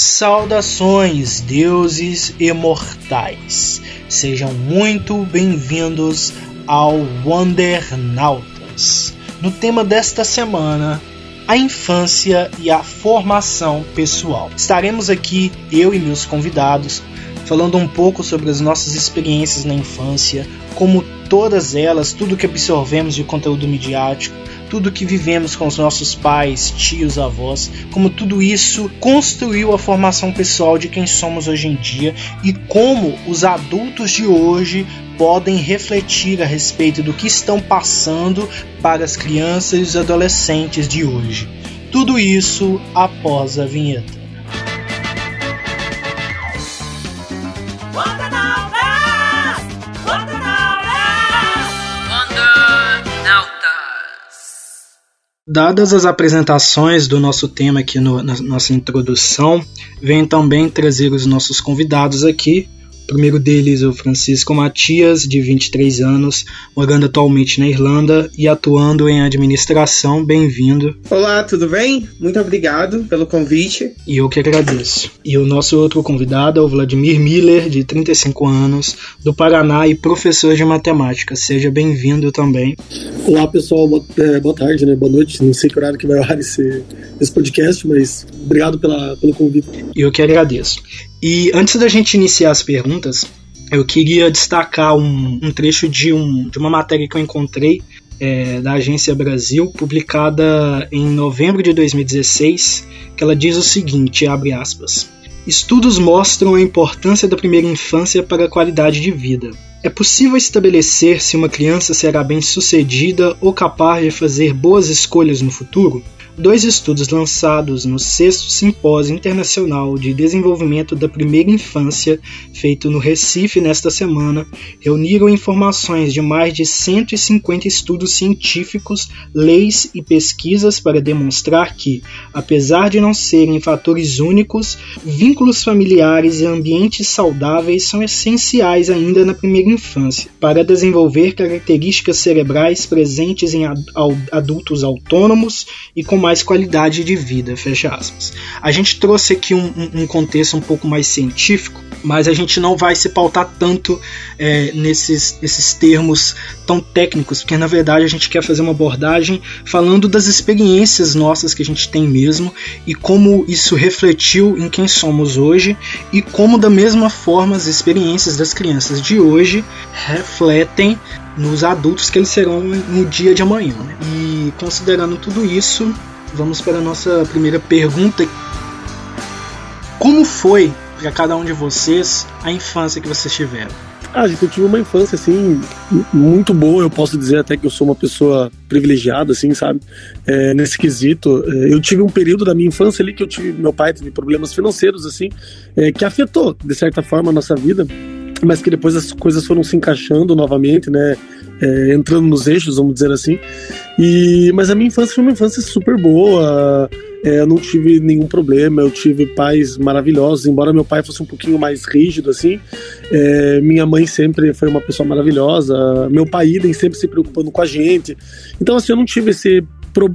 Saudações, deuses imortais! Sejam muito bem-vindos ao Wondernautas. No tema desta semana, a infância e a formação pessoal. Estaremos aqui, eu e meus convidados, falando um pouco sobre as nossas experiências na infância, como todas elas, tudo que absorvemos de conteúdo midiático, tudo que vivemos com os nossos pais, tios, avós, como tudo isso construiu a formação pessoal de quem somos hoje em dia e como os adultos de hoje podem refletir a respeito do que estão passando para as crianças e os adolescentes de hoje. Tudo isso após a vinheta. Dadas as apresentações do nosso tema aqui no, na nossa introdução, venho também trazer os nossos convidados aqui primeiro deles, o Francisco Matias, de 23 anos, morando atualmente na Irlanda e atuando em administração. Bem-vindo. Olá, tudo bem? Muito obrigado pelo convite. E eu que agradeço. E o nosso outro convidado é o Vladimir Miller, de 35 anos, do Paraná e professor de matemática. Seja bem-vindo também. Olá, pessoal. Boa, é, boa, tarde, né? Boa noite. Não sei que horário que vai ao esse, esse podcast, mas obrigado pela, pelo convite. E eu que agradeço. E antes da gente iniciar as perguntas, eu queria destacar um, um trecho de, um, de uma matéria que eu encontrei é, da Agência Brasil, publicada em novembro de 2016, que ela diz o seguinte, abre aspas, Estudos mostram a importância da primeira infância para a qualidade de vida. É possível estabelecer se uma criança será bem-sucedida ou capaz de fazer boas escolhas no futuro? Dois estudos lançados no sexto Simpósio Internacional de Desenvolvimento da Primeira Infância, feito no Recife nesta semana, reuniram informações de mais de 150 estudos científicos, leis e pesquisas para demonstrar que, apesar de não serem fatores únicos, vínculos familiares e ambientes saudáveis são essenciais ainda na primeira infância. Para desenvolver características cerebrais presentes em adultos autônomos e com mais qualidade de vida, fecha aspas. A gente trouxe aqui um, um contexto um pouco mais científico, mas a gente não vai se pautar tanto é, nesses, nesses termos tão técnicos, porque na verdade a gente quer fazer uma abordagem falando das experiências nossas que a gente tem mesmo e como isso refletiu em quem somos hoje e como da mesma forma as experiências das crianças de hoje refletem nos adultos que eles serão no dia de amanhã. Né? E considerando tudo isso, vamos para a nossa primeira pergunta. Como foi para cada um de vocês a infância que vocês tiveram? Ah, gente, eu tive uma infância, assim, muito boa. Eu posso dizer até que eu sou uma pessoa privilegiada, assim, sabe? É, nesse quesito. É, eu tive um período da minha infância ali que eu tive. Meu pai teve problemas financeiros, assim, é, que afetou, de certa forma, a nossa vida mas que depois as coisas foram se encaixando novamente, né? É, entrando nos eixos, vamos dizer assim. E, mas a minha infância foi uma infância super boa. É, eu não tive nenhum problema, eu tive pais maravilhosos, embora meu pai fosse um pouquinho mais rígido, assim. É, minha mãe sempre foi uma pessoa maravilhosa, meu pai idem sempre se preocupando com a gente. Então, assim, eu não tive esse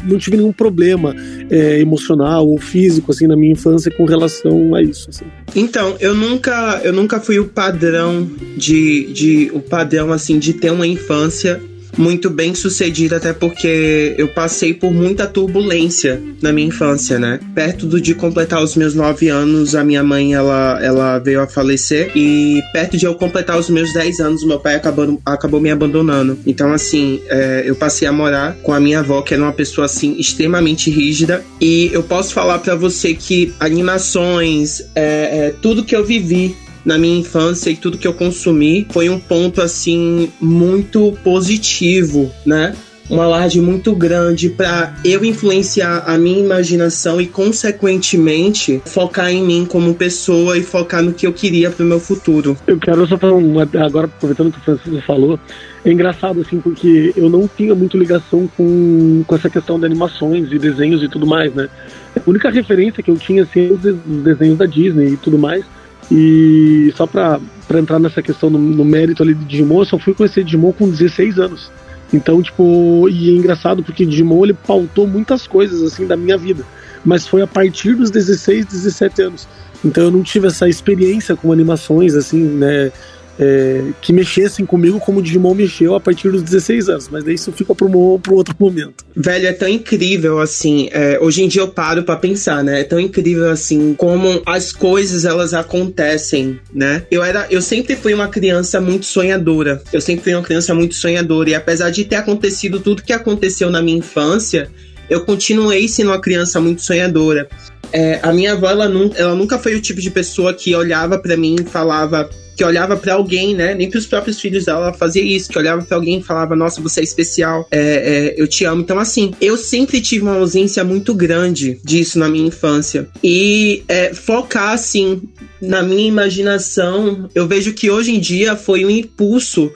não tive nenhum problema é, emocional ou físico assim na minha infância com relação a isso. Assim. Então, eu nunca, eu nunca fui o padrão de, de o padrão assim de ter uma infância muito bem sucedida, até porque eu passei por muita turbulência na minha infância, né? Perto do, de completar os meus nove anos, a minha mãe ela, ela veio a falecer e perto de eu completar os meus dez anos, meu pai acabou, acabou me abandonando. Então, assim, é, eu passei a morar com a minha avó, que era uma pessoa assim extremamente rígida. E eu posso falar para você que animações, é, é, tudo que eu vivi na minha infância e tudo que eu consumi foi um ponto assim muito positivo, né? uma laje muito grande para eu influenciar a minha imaginação e, consequentemente, focar em mim como pessoa e focar no que eu queria para o meu futuro. Eu quero só falar uma, agora, aproveitando o que o Francisco falou, é engraçado, assim, porque eu não tinha muito ligação com, com essa questão de animações e desenhos e tudo mais, né? A única referência que eu tinha, assim, os desenhos da Disney e tudo mais. E só pra entrar nessa questão no, no mérito ali de Digimon, eu só fui conhecer Digimon com 16 anos. Então, tipo, e é engraçado porque Digimon ele pautou muitas coisas assim da minha vida. mas foi a partir dos 16, 17 anos. Então eu não tive essa experiência com animações, assim, né? É, que mexessem comigo como o Digimon mexeu a partir dos 16 anos, mas daí isso fica para um outro momento. Velho, é tão incrível assim. É, hoje em dia eu paro para pensar, né? É tão incrível assim como as coisas elas acontecem, né? Eu era, eu sempre fui uma criança muito sonhadora. Eu sempre fui uma criança muito sonhadora e apesar de ter acontecido tudo que aconteceu na minha infância, eu continuei sendo uma criança muito sonhadora. É, a minha avó, ela, nunca, ela nunca foi o tipo de pessoa que olhava para mim e falava que olhava para alguém, né? Nem para os próprios filhos dela fazia isso, que olhava para alguém e falava: Nossa, você é especial, é, é, eu te amo. Então, assim, eu sempre tive uma ausência muito grande disso na minha infância. E é, focar, assim, na minha imaginação, eu vejo que hoje em dia foi um impulso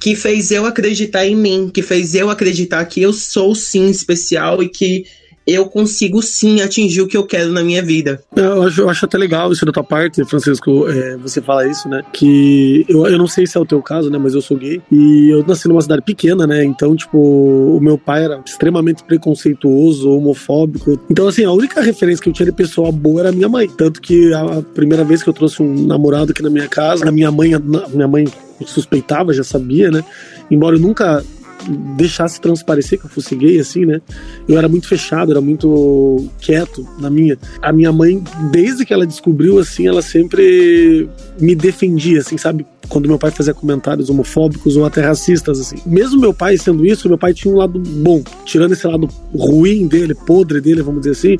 que fez eu acreditar em mim, que fez eu acreditar que eu sou sim especial e que eu consigo sim atingir o que eu quero na minha vida. Eu acho, eu acho até legal isso da tua parte, Francisco, é, você fala isso, né? Que eu, eu não sei se é o teu caso, né? Mas eu sou gay e eu nasci numa cidade pequena, né? Então, tipo, o meu pai era extremamente preconceituoso, homofóbico. Então, assim, a única referência que eu tinha de pessoa boa era a minha mãe. Tanto que a primeira vez que eu trouxe um namorado aqui na minha casa, a minha mãe, a minha mãe suspeitava, já sabia, né? Embora eu nunca deixasse transparecer que eu fosse gay, assim, né? Eu era muito fechado, era muito quieto na minha. A minha mãe, desde que ela descobriu, assim, ela sempre me defendia, assim, sabe? Quando meu pai fazia comentários homofóbicos ou até racistas, assim. Mesmo meu pai sendo isso, meu pai tinha um lado bom. Tirando esse lado ruim dele, podre dele, vamos dizer assim,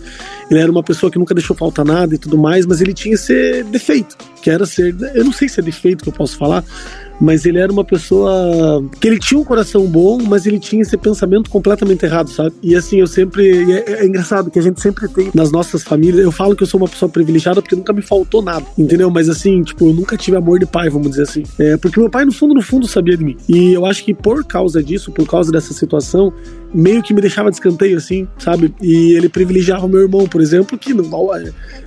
ele era uma pessoa que nunca deixou faltar nada e tudo mais, mas ele tinha esse defeito, que era ser. Eu não sei se é defeito que eu posso falar, mas ele era uma pessoa que ele tinha um coração bom, mas ele tinha esse pensamento completamente errado, sabe? E assim, eu sempre. É, é, engraçado que a gente sempre tem nas nossas famílias. Eu falo que eu sou uma pessoa privilegiada porque nunca me faltou nada, entendeu? Mas assim, tipo, eu nunca tive amor de pai, vamos dizer assim. É, porque meu pai, no fundo, no fundo, sabia de mim. E eu acho que por causa disso, por causa dessa situação, meio que me deixava de escanteio, assim, sabe? E ele privilegiava meu irmão, por exemplo, que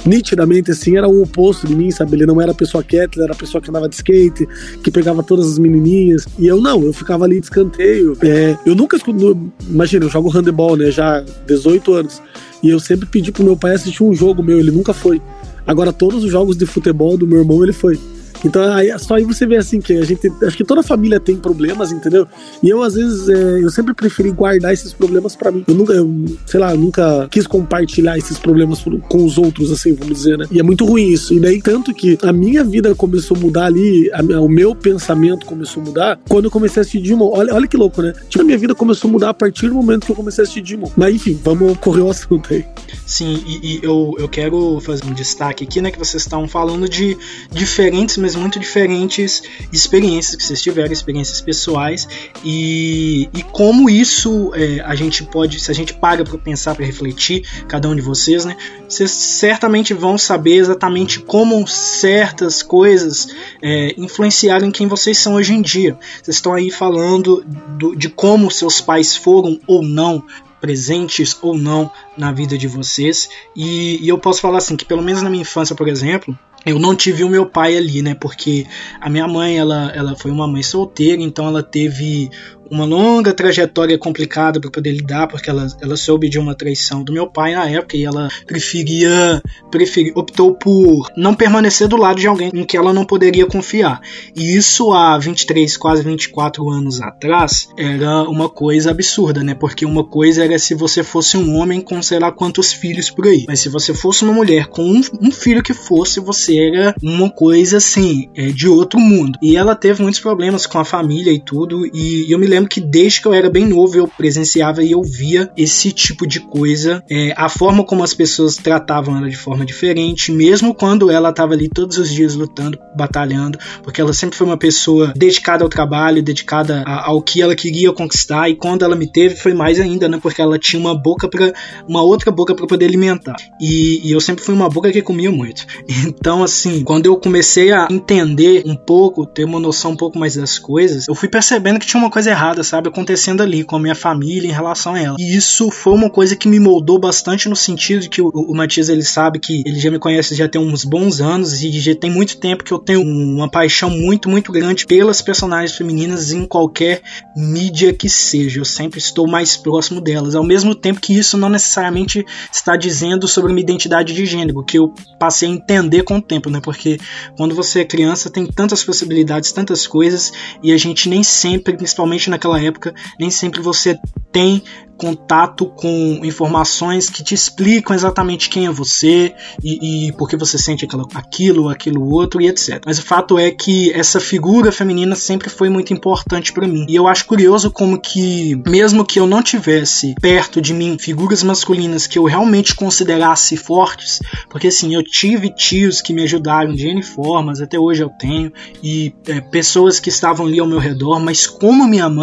nitidamente, assim, era o oposto de mim, sabe? Ele não era a pessoa quieta, ele era a pessoa que andava de skate, que pegava todas as menininhas. E eu não, eu ficava ali de escanteio. É, eu nunca escuto. Imagina, eu jogo handebol, né? Já 18 anos. E eu sempre pedi pro meu pai assistir um jogo meu, ele nunca foi. Agora, todos os jogos de futebol do meu irmão, ele foi. Então, aí, só aí você vê assim que a gente. Acho que toda família tem problemas, entendeu? E eu, às vezes, é, eu sempre preferi guardar esses problemas para mim. Eu nunca, eu, sei lá, eu nunca quis compartilhar esses problemas com os outros, assim, vamos dizer, né? E é muito ruim isso. E daí, tanto que a minha vida começou a mudar ali, a, o meu pensamento começou a mudar quando eu comecei a assistir Digimon. Olha, olha que louco, né? Tipo, a minha vida começou a mudar a partir do momento que eu comecei a assistir Digimon. Mas enfim, vamos correr o assunto aí. Sim, e, e eu, eu quero fazer um destaque aqui, né? Que vocês estão falando de diferentes, mas muito diferentes experiências que vocês tiveram, experiências pessoais, e, e como isso é, a gente pode, se a gente paga para pensar, para refletir, cada um de vocês, né? Vocês certamente vão saber exatamente como certas coisas é, influenciaram quem vocês são hoje em dia. Vocês estão aí falando do, de como seus pais foram ou não presentes ou não na vida de vocês. E, e, eu posso falar assim que pelo menos na minha infância, por exemplo, eu não tive o meu pai ali, né? Porque a minha mãe, ela, ela foi uma mãe solteira, então ela teve uma longa trajetória complicada para poder lidar, porque ela, ela soube de uma traição do meu pai na época e ela preferia, preferia, optou por não permanecer do lado de alguém em que ela não poderia confiar. E isso há 23, quase 24 anos atrás era uma coisa absurda, né? Porque uma coisa era se você fosse um homem com sei lá quantos filhos por aí, mas se você fosse uma mulher com um, um filho que fosse, você era uma coisa assim, é, de outro mundo. E ela teve muitos problemas com a família e tudo, e eu me lembro que desde que eu era bem novo eu presenciava e eu via esse tipo de coisa. É, a forma como as pessoas tratavam ela de forma diferente, mesmo quando ela estava ali todos os dias lutando, batalhando, porque ela sempre foi uma pessoa dedicada ao trabalho, dedicada a, ao que ela queria conquistar. E quando ela me teve foi mais ainda, né? Porque ela tinha uma boca para uma outra boca para poder alimentar. E, e eu sempre fui uma boca que comia muito. Então, assim, quando eu comecei a entender um pouco, ter uma noção um pouco mais das coisas, eu fui percebendo que tinha uma coisa errada errada, sabe, acontecendo ali com a minha família em relação a ela. E isso foi uma coisa que me moldou bastante no sentido de que o, o Matias ele sabe que ele já me conhece já tem uns bons anos e já tem muito tempo que eu tenho uma paixão muito, muito grande pelas personagens femininas em qualquer mídia que seja. Eu sempre estou mais próximo delas. Ao mesmo tempo que isso não necessariamente está dizendo sobre minha identidade de gênero, que eu passei a entender com o tempo, né? Porque quando você é criança tem tantas possibilidades, tantas coisas e a gente nem sempre, principalmente naquela época, nem sempre você tem contato com informações que te explicam exatamente quem é você e, e por que você sente aquilo, aquilo, aquilo outro e etc. Mas o fato é que essa figura feminina sempre foi muito importante para mim. E eu acho curioso como que, mesmo que eu não tivesse perto de mim figuras masculinas que eu realmente considerasse fortes, porque assim, eu tive tios que me ajudaram de N formas, até hoje eu tenho, e é, pessoas que estavam ali ao meu redor, mas como minha mãe,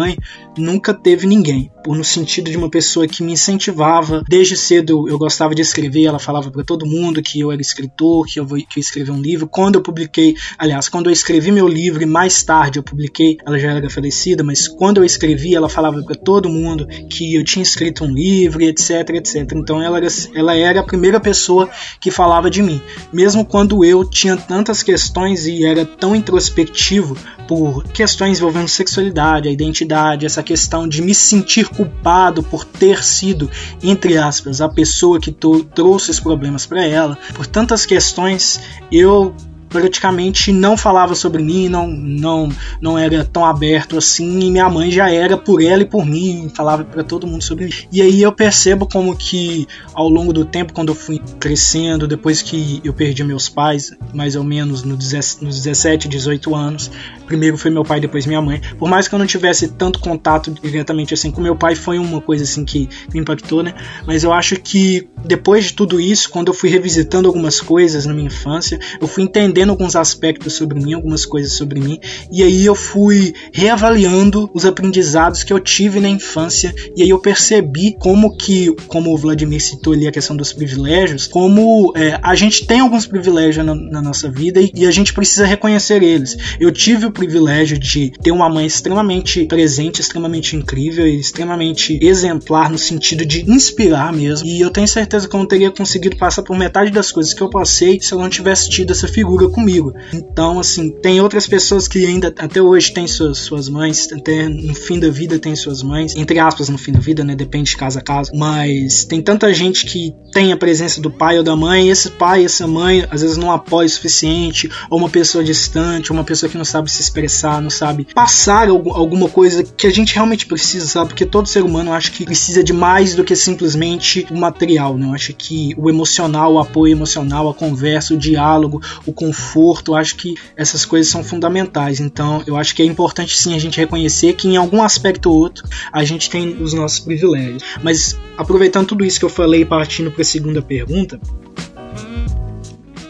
nunca teve ninguém. No sentido de uma pessoa que me incentivava. Desde cedo eu gostava de escrever, ela falava para todo mundo que eu era escritor, que eu, que eu escrevi um livro. Quando eu publiquei, aliás, quando eu escrevi meu livro e mais tarde eu publiquei, ela já era falecida, mas quando eu escrevi, ela falava para todo mundo que eu tinha escrito um livro etc, etc. Então ela era, ela era a primeira pessoa que falava de mim. Mesmo quando eu tinha tantas questões e era tão introspectivo por questões envolvendo sexualidade, a identidade, essa questão de me sentir culpado por ter sido, entre aspas, a pessoa que trouxe os problemas para ela, por tantas questões, eu praticamente não falava sobre mim, não, não, não era tão aberto assim, e minha mãe já era por ela e por mim, falava para todo mundo sobre mim. E aí eu percebo como que ao longo do tempo, quando eu fui crescendo, depois que eu perdi meus pais, mais ou menos nos 17, 18 anos, primeiro foi meu pai, depois minha mãe, por mais que eu não tivesse tanto contato diretamente assim com meu pai, foi uma coisa assim que me impactou, né? Mas eu acho que depois de tudo isso, quando eu fui revisitando algumas coisas na minha infância, eu fui entendendo alguns aspectos sobre mim, algumas coisas sobre mim, e aí eu fui reavaliando os aprendizados que eu tive na infância, e aí eu percebi como que, como o Vladimir citou ali a questão dos privilégios, como é, a gente tem alguns privilégios na, na nossa vida e, e, a gente precisa reconhecer eles. Eu tive o privilégio de ter uma mãe extremamente presente, extremamente incrível e extremamente exemplar no sentido de inspirar mesmo, e eu tenho certeza que eu não teria conseguido passar por metade das coisas que eu passei se eu não tivesse tido essa figura comigo. Então, assim, tem outras pessoas que ainda até hoje têm suas, suas mães, até no fim da vida tem suas mães, entre aspas, no fim da vida, né? Depende de casa a casa. Mas tem tanta gente que tem a presença do pai ou da mãe, e esse pai, essa mãe, às vezes não apoia o suficiente, ou uma pessoa distante, ou uma pessoa que não sabe se expressar, não sabe passar alguma coisa que a gente realmente precisa, sabe? Porque todo ser humano acho que precisa de mais do que simplesmente o material, né? Eu acho que o emocional, o apoio emocional, a conversa, o diálogo, o conforto eu acho que essas coisas são fundamentais. Então, eu acho que é importante sim a gente reconhecer que em algum aspecto ou outro a gente tem os nossos privilégios. Mas aproveitando tudo isso que eu falei, partindo para a segunda pergunta,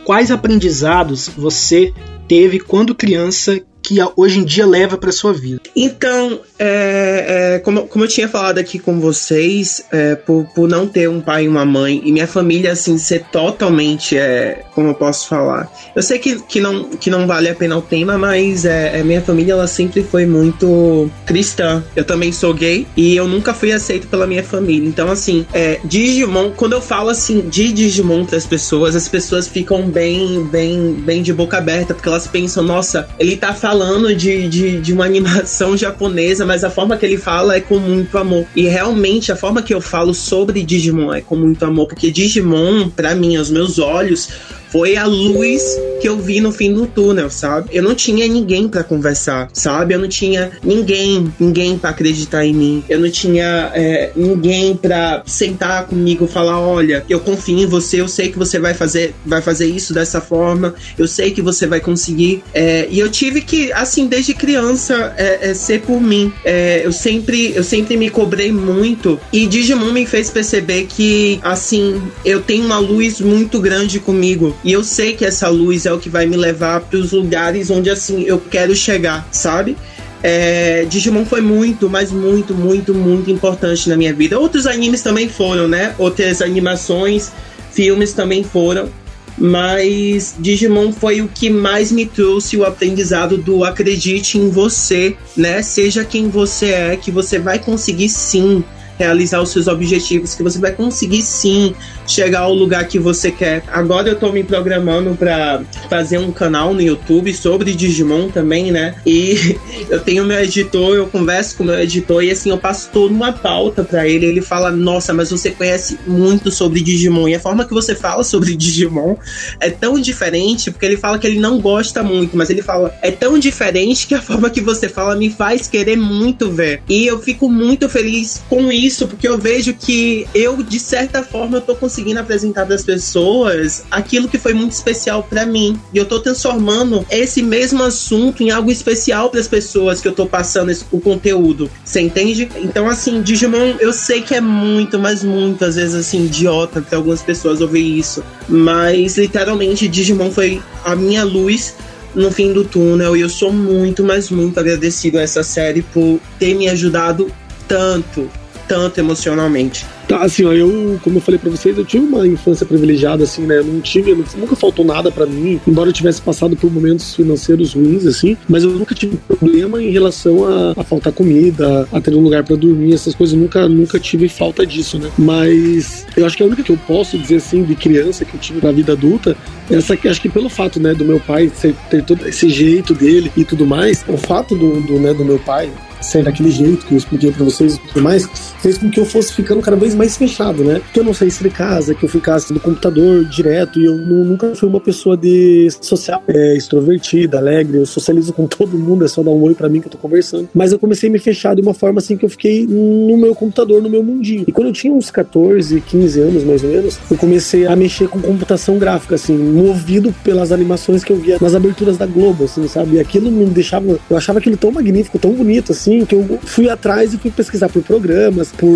quais aprendizados você teve quando criança que hoje em dia leva para sua vida? Então, é, é, como, como eu tinha falado aqui com vocês, é, por, por não ter um pai e uma mãe, e minha família, assim, ser totalmente, é, como eu posso falar? Eu sei que, que, não, que não vale a pena o tema, mas é, é, minha família, ela sempre foi muito cristã. Eu também sou gay e eu nunca fui aceito pela minha família. Então, assim, é, Digimon, quando eu falo, assim, de Digimon para as pessoas, as pessoas ficam bem, bem, bem de boca aberta, porque elas pensam, nossa, ele tá falando de, de, de uma animação japonesa, mas a forma que ele fala é com muito amor. E realmente a forma que eu falo sobre Digimon é com muito amor, porque Digimon, para mim, aos meus olhos, foi a luz que eu vi no fim do túnel, sabe? Eu não tinha ninguém para conversar, sabe? Eu não tinha ninguém, ninguém para acreditar em mim. Eu não tinha é, ninguém para sentar comigo, falar, olha, eu confio em você, eu sei que você vai fazer, vai fazer isso dessa forma, eu sei que você vai conseguir. É, e eu tive que, assim, desde criança, é, é ser por mim. É, eu sempre, eu sempre me cobrei muito e Digimon me fez perceber que, assim, eu tenho uma luz muito grande comigo e eu sei que essa luz é o que vai me levar para os lugares onde assim eu quero chegar, sabe? É, Digimon foi muito, mas muito, muito, muito importante na minha vida. Outros animes também foram, né? Outras animações, filmes também foram. mas Digimon foi o que mais me trouxe o aprendizado do acredite em você, né? Seja quem você é, que você vai conseguir sim realizar os seus objetivos, que você vai conseguir sim chegar ao lugar que você quer. Agora eu tô me programando para fazer um canal no YouTube sobre Digimon também, né? E eu tenho meu editor, eu converso com meu editor e assim eu passo toda uma pauta para ele. Ele fala: "Nossa, mas você conhece muito sobre Digimon". E a forma que você fala sobre Digimon é tão diferente, porque ele fala que ele não gosta muito, mas ele fala: "É tão diferente que a forma que você fala me faz querer muito ver". E eu fico muito feliz com isso, porque eu vejo que eu de certa forma eu tô conseguindo apresentar para as pessoas aquilo que foi muito especial para mim. E eu tô transformando esse mesmo assunto em algo especial para as pessoas que eu tô passando esse, o conteúdo. Você entende? Então, assim, Digimon, eu sei que é muito, mas muito, às vezes, assim, idiota para algumas pessoas ouvir isso. Mas, literalmente, Digimon foi a minha luz no fim do túnel e eu sou muito, mas muito agradecido a essa série por ter me ajudado tanto, tanto emocionalmente. Tá, assim, ó, eu, como eu falei pra vocês, eu tive uma infância privilegiada, assim, né? Eu não tive, nunca faltou nada para mim, embora eu tivesse passado por momentos financeiros ruins, assim, mas eu nunca tive problema em relação a, a faltar comida, a ter um lugar para dormir, essas coisas, nunca, nunca tive falta disso, né? Mas eu acho que a única que eu posso dizer, assim, de criança que eu tive na vida adulta, essa que acho que pelo fato, né, do meu pai ter todo esse jeito dele e tudo mais, o fato do, do, né, do meu pai ser daquele jeito que eu expliquei para vocês e tudo mais, fez com que eu fosse ficando cada vez mais fechado, né? Que eu não saísse de casa, que eu ficasse no computador direto e eu nunca fui uma pessoa de social, é, extrovertida, alegre, eu socializo com todo mundo, é só dar um oi para mim que eu tô conversando. Mas eu comecei a me fechar de uma forma assim que eu fiquei no meu computador, no meu mundinho. E quando eu tinha uns 14, 15 anos mais ou menos, eu comecei a mexer com computação gráfica, assim, movido pelas animações que eu via nas aberturas da Globo, assim, sabe? E aquilo me deixava, eu achava aquilo tão magnífico, tão bonito, assim, assim, que eu fui atrás e fui pesquisar por programas, por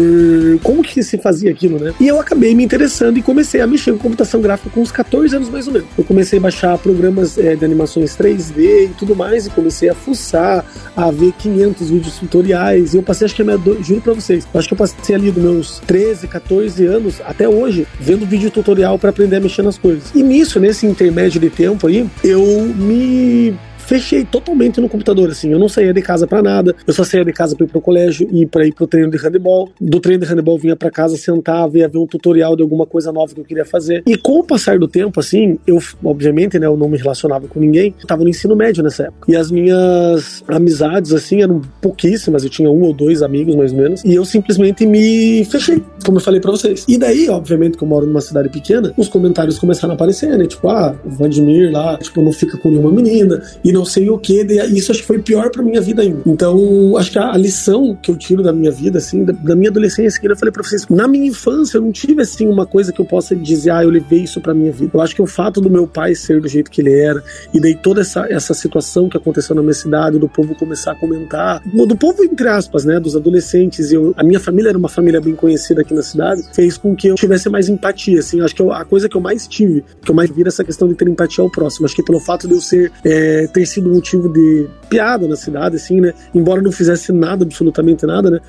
como que se fazia aquilo, né? E eu acabei me interessando e comecei a mexer com computação gráfica com uns 14 anos mais ou menos. Eu comecei a baixar programas é, de animações 3D e tudo mais, e comecei a fuçar, a ver 500 vídeos tutoriais, e eu passei, acho que a minha, do... juro pra vocês, acho que eu passei ali dos meus 13, 14 anos, até hoje, vendo vídeo tutorial para aprender a mexer nas coisas. E nisso, nesse intermédio de tempo aí, eu me fechei totalmente no computador, assim. Eu não saía de casa para nada. Eu só saía de casa para ir pro colégio e para ir pro treino de handebol. Do treino de handebol vinha para casa, sentava, ia ver um tutorial de alguma coisa nova que eu queria fazer. E com o passar do tempo, assim, eu, obviamente, né, eu não me relacionava com ninguém. Eu tava no ensino médio nessa época. E as minhas amizades, assim, eram pouquíssimas. Eu tinha um ou dois amigos, mais ou menos. E eu simplesmente me fechei, como eu falei para vocês. E daí, obviamente, que eu moro numa cidade pequena, os comentários começaram a aparecer, né? Tipo, ah, o Vladimir lá, tipo, não fica com nenhuma menina. E não sei o que. Isso acho que foi pior pra minha vida ainda. Então, acho que a, lição que eu tiro da minha vida, assim, da, da minha adolescência, que eu falei pra vocês, na minha infância eu não tive, assim, uma coisa que eu possa dizer, ah, eu levei isso pra minha vida. Eu acho que o fato do meu pai ser do jeito que ele era, e daí toda essa, essa situação que aconteceu na minha cidade, do povo começar a comentar, do povo, entre aspas, né, dos adolescentes, eu, a minha família era uma família bem conhecida aqui na cidade, fez com que eu tivesse mais empatia, assim, acho que eu, a coisa que eu mais tive, que eu mais vi essa questão de ter empatia ao próximo, acho que pelo fato de eu ser, é, ter sido motivo de piada na cidade, assim, né? Embora não fizesse nada, absolutamente nada, né?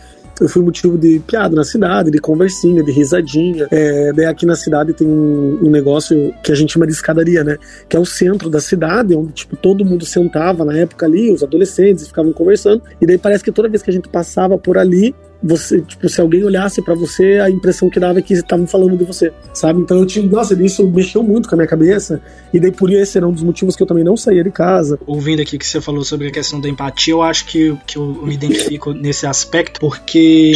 eu fui motivo de piada na cidade, de conversinha, de risadinha. É, daí aqui na cidade tem um, um, negócio que a gente chama de escadaria, né? Que é o centro da cidade, onde tipo, todo mundo sentava na época ali, os adolescentes ficavam conversando. E daí parece que toda vez que a gente passava por ali, você, tipo, se alguém olhasse para você, a impressão que dava é que estavam falando de você, sabe? Então eu tive, nossa, isso mexeu muito com a minha cabeça, e daí por isso era um dos motivos que eu também não saía de casa. Ouvindo aqui que você falou sobre a questão da empatia, eu acho que, que eu me identifico nesse aspecto, porque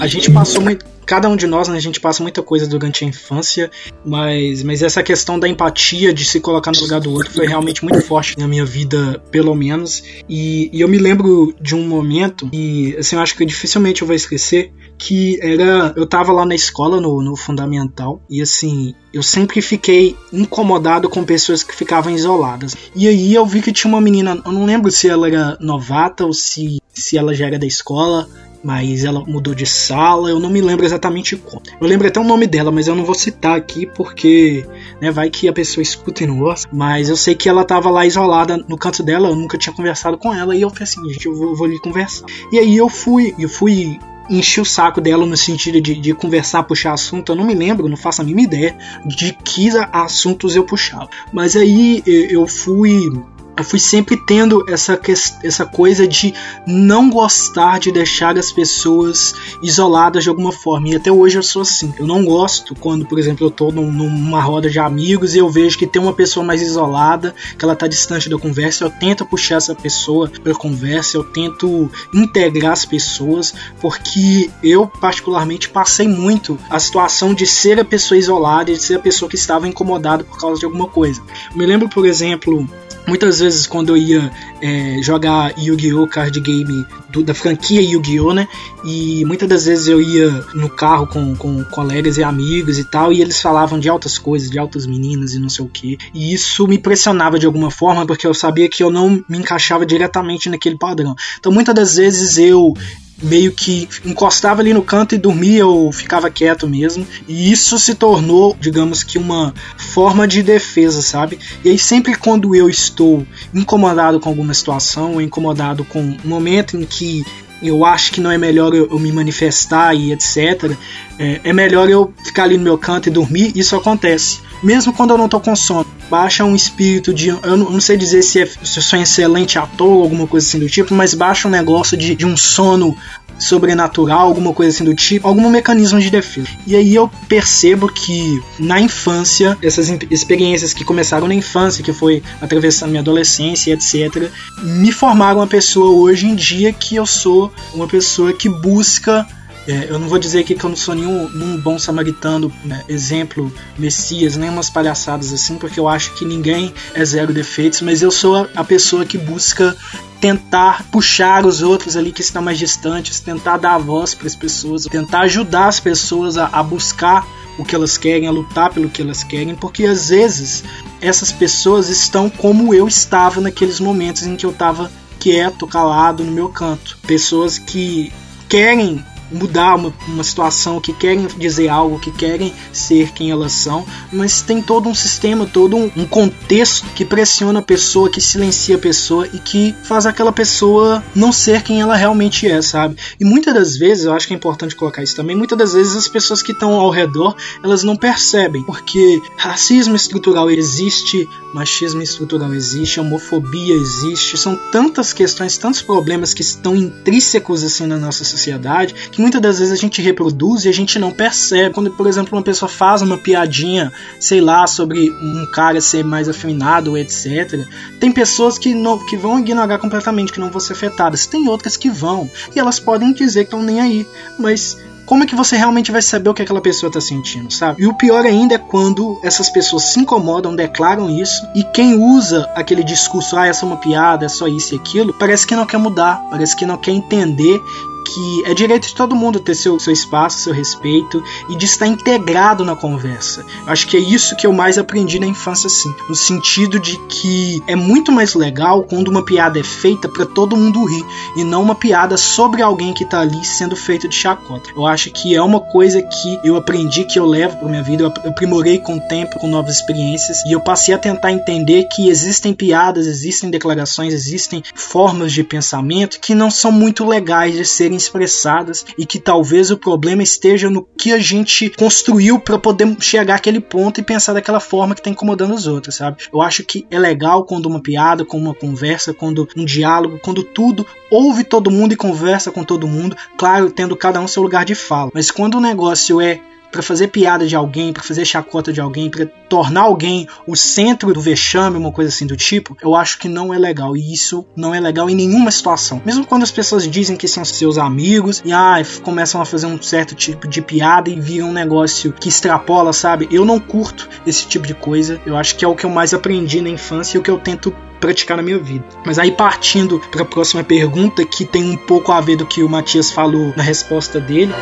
a gente passou muito cada um de nós, né, a gente passa muita coisa durante a infância, mas, mas essa questão da empatia, de se colocar no lugar do outro, foi realmente muito forte na minha vida, pelo menos. E, e eu me lembro de um momento, e assim, eu acho que dificilmente eu vou esquecer, que era. Eu tava lá na escola, no, no fundamental, e assim, eu sempre fiquei incomodado com pessoas que ficavam isoladas. E aí eu vi que tinha uma menina, eu não lembro se ela era novata ou se, se ela já era da escola, mas ela mudou de sala, eu não me lembro exatamente como. Eu lembro até o nome dela, mas eu não vou citar aqui porque né, vai que a pessoa escuta e não gosta. Mas eu sei que ela tava lá isolada no canto dela, eu nunca tinha conversado com ela, e eu falei assim, gente, eu vou, vou lhe conversar. E aí eu fui, eu fui enchi o saco dela no sentido de, de conversar, puxar assunto. Eu não me lembro, não faço a mínima ideia de que assuntos eu puxava. Mas aí eu fui eu fui sempre tendo essa, essa coisa de não gostar de deixar as pessoas isoladas de alguma forma. E até hoje eu sou assim. Eu não gosto quando, por exemplo, eu tô num, numa roda de amigos e eu vejo que tem uma pessoa mais isolada, que ela tá distante da conversa. Eu tento puxar essa pessoa pra conversa, eu tento integrar as pessoas, porque eu, particularmente, passei muito a situação de ser a pessoa isolada, de ser a pessoa que estava incomodada por causa de alguma coisa. Eu me lembro, por exemplo, Muitas vezes quando eu ia é, jogar Yu-Gi-Oh! Card Game do, da franquia Yu-Gi-Oh! né? E muitas das vezes eu ia no carro com, com colegas e amigos e tal, e eles falavam de altas coisas, de altas meninas e não sei o que. E isso me impressionava de alguma forma, porque eu sabia que eu não me encaixava diretamente naquele padrão. Então muitas das vezes eu meio que encostava ali no canto e dormia ou ficava quieto mesmo. E isso se tornou, digamos que, uma forma de defesa, sabe? E aí, sempre quando eu estou incomodado com alguma situação, ou incomodado com um momento em que eu acho que não é melhor eu, eu me manifestar e etc. É, é, melhor eu ficar ali no meu canto e dormir. Isso acontece. Mesmo quando eu não tô com sono. Baixa um espírito de. Eu não, não sei dizer se, é, se eu sou excelente ator ou alguma coisa assim do tipo, mas baixa um negócio de, de um sono sobrenatural, alguma coisa assim do tipo, algum mecanismo de defesa. E aí eu percebo que na infância, essas experiências que começaram na infância, que foi atravessando minha adolescência, etc., me formaram uma pessoa hoje em dia que eu sou uma pessoa que busca é, eu não vou dizer aqui que eu não sou nenhum, nenhum bom samaritano, né, exemplo, messias, nem umas palhaçadas assim, porque eu acho que ninguém é zero defeitos, mas eu sou a, a pessoa que busca tentar puxar os outros ali que estão mais distantes, tentar dar voz para as pessoas, tentar ajudar as pessoas a, a buscar o que elas querem, a lutar pelo que elas querem, porque às vezes essas pessoas estão como eu estava naqueles momentos em que eu estava quieto, calado no meu canto. Pessoas que querem mudar uma, uma situação, que querem dizer algo, que querem ser quem elas são, mas tem todo um sistema, todo um, um contexto que pressiona a pessoa, que silencia a pessoa e que faz aquela pessoa não ser quem ela realmente é, sabe? E muitas das vezes, eu acho que é importante colocar isso também, muitas das vezes as pessoas que estão ao redor, elas não percebem, porque racismo estrutural existe, machismo estrutural existe, homofobia existe, são tantas questões, tantos problemas que estão intrínsecos assim na nossa sociedade, que muitas das vezes a gente reproduz e a gente não percebe. Quando, por exemplo, uma pessoa faz uma piadinha, sei lá, sobre um cara ser mais afeminado, etc. Tem pessoas que, não, que vão ignorar completamente, que não vão ser afetadas. Tem outras que vão. E elas podem dizer que estão nem aí. Mas como é que você realmente vai saber o que aquela pessoa está sentindo, sabe? E o pior ainda é quando essas pessoas se incomodam, declaram isso, e quem usa aquele discurso, ah, essa é uma piada, é só isso e aquilo, parece que não quer mudar, parece que não quer entender que é direito de todo mundo ter seu, seu espaço, seu respeito e de estar integrado na conversa. Acho que é isso que eu mais aprendi na infância, assim, no sentido de que é muito mais legal quando uma piada é feita para todo mundo rir e não uma piada sobre alguém que tá ali sendo feito de chacota. Eu acho que é uma coisa que eu aprendi, que eu levo para minha vida, eu aprimorei com o tempo, com novas experiências e eu passei a tentar entender que existem piadas, existem declarações, existem formas de pensamento que não são muito legais de serem expressadas e que talvez o problema esteja no que a gente construiu para poder chegar àquele ponto e pensar daquela forma que está incomodando os outros, sabe? Eu acho que é legal quando uma piada, quando uma conversa, quando um diálogo, quando tudo ouve todo mundo e conversa com todo mundo, claro, tendo cada um seu lugar de fala. Mas quando o negócio é para fazer piada de alguém, para fazer chacota de alguém, para tornar alguém o centro do vexame, uma coisa assim do tipo, eu acho que não é legal. E isso não é legal em nenhuma situação. Mesmo quando as pessoas dizem que são seus amigos e ah, começam a fazer um certo tipo de piada e viram um negócio que extrapola, sabe? Eu não curto esse tipo de coisa. Eu acho que é o que eu mais aprendi na infância e o que eu tento praticar na minha vida. Mas aí partindo para a próxima pergunta, que tem um pouco a ver do que o Matias falou na resposta dele.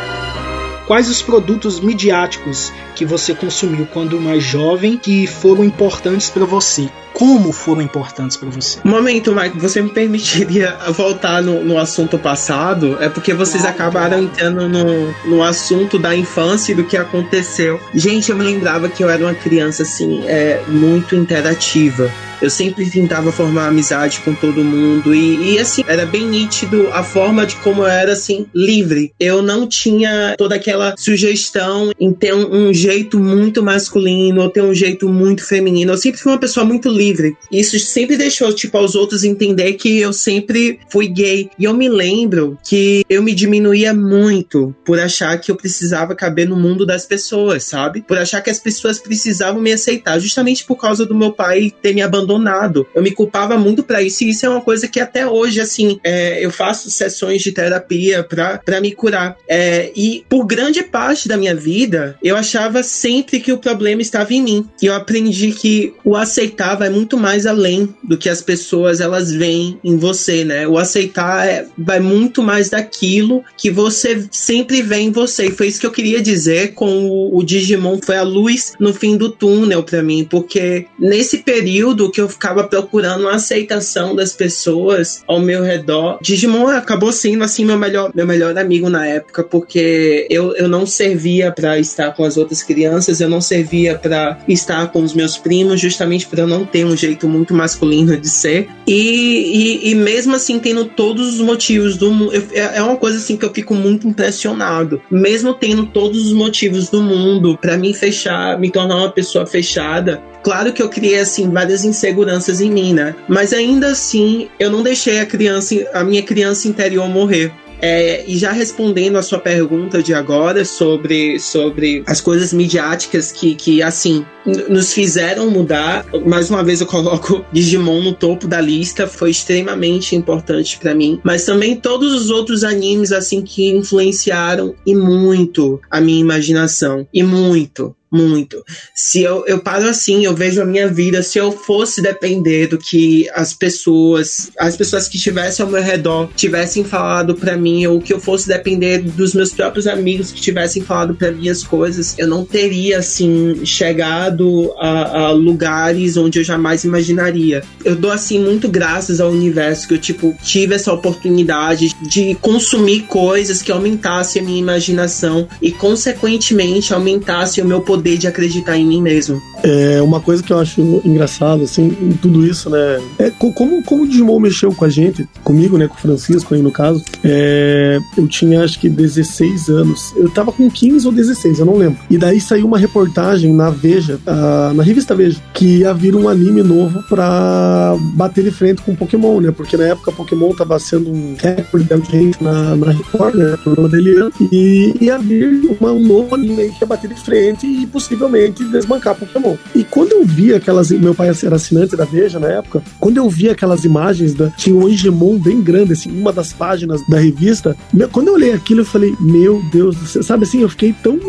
Quais os produtos midiáticos que você consumiu quando mais jovem que foram importantes para você? Como foram importantes para você? Momento, Mike, você me permitiria voltar no, no assunto passado? É porque vocês claro, acabaram entrando no, no assunto da infância e do que aconteceu. Gente, eu me lembrava que eu era uma criança assim, é, muito interativa Eu sempre tentava formar amizade com todo mundo e, e assim, era bem nítido a forma de como eu era assim, livre. Eu não tinha toda aquela sugestão em ter um, um jeito muito masculino ou ter um jeito muito feminino. Eu sempre fui uma pessoa muito livre. Isso sempre deixou, tipo, aos outros entender que eu sempre fui gay. E eu me lembro que eu me diminuía muito por achar que eu precisava caber no mundo das pessoas, sabe? Por achar que as pessoas precisavam me aceitar, justamente por causa do meu pai ter me abandonado. Eu me culpava muito para isso e isso é uma coisa que até hoje, assim, é, eu faço sessões de terapia para me curar. É, e por grande parte da minha vida, eu achava sempre que o problema estava em mim. E eu aprendi que o aceitar vai muito mais além do que as pessoas elas veem em você, né? O aceitar é, vai muito mais daquilo que você sempre vê em você. E foi isso que eu queria dizer com o, o Digimon. Foi a luz no fim do túnel para mim, porque nesse período que eu ficava procurando a aceitação das pessoas ao meu redor, Digimon acabou sendo assim meu melhor, meu melhor amigo na época, porque eu, eu não servia para estar com as outras crianças, eu não servia para estar com os meus primos, justamente por eu não ter um jeito muito masculino de ser. E, e, e mesmo assim, tendo todos os motivos do mundo, é, é uma coisa assim que eu fico muito impressionado. Mesmo tendo todos os motivos do mundo para me fechar, me tornar uma pessoa fechada, Claro que eu criei assim várias inseguranças em mim, né? Mas ainda assim, eu não deixei a criança, a minha criança interior morrer. É, e já respondendo a sua pergunta de agora sobre, sobre as coisas midiáticas que, que assim, nos fizeram mudar. Mais uma vez eu coloco Digimon no topo da lista, foi extremamente importante para mim. Mas também todos os outros animes, assim, que influenciaram e muito a minha imaginação. E muito muito. Se eu, eu paro assim, eu vejo a minha vida, se eu fosse depender do que as pessoas, as pessoas que estivessem ao meu redor tivessem falado para mim, ou que eu fosse depender dos meus próprios amigos que tivessem falado para mim as coisas, eu não teria, assim, chegado a, a, lugares onde eu jamais imaginaria. Eu dou, assim, muito graças ao universo que eu, tipo, tive essa oportunidade de consumir coisas que aumentassem a minha imaginação e, consequentemente, aumentassem o meu poder poder de acreditar em mim mesmo. É uma coisa que eu acho engraçado, assim, em tudo isso, né? É como, como o Digimon mexeu com a gente, comigo, né? Com o Francisco aí no caso. É, eu tinha acho que 16 anos. Eu tava com 15 ou 16, eu não lembro. E daí saiu uma reportagem na Veja, a, na revista Veja, que ia vir um anime novo pra bater de frente com Pokémon, né? Porque na época Pokémon tava sendo um recorde de audiência na, na Record, né? Programa dele. E ia vir uma, um novo anime que ia bater de frente e possivelmente desbancar Pokémon. E quando eu vi aquelas. Meu pai era assinante da Veja na época. Quando eu vi aquelas imagens, da, tinha um Angemon bem grande, assim, uma das páginas da revista. Quando eu olhei aquilo, eu falei: Meu Deus do céu. Sabe assim, eu fiquei tão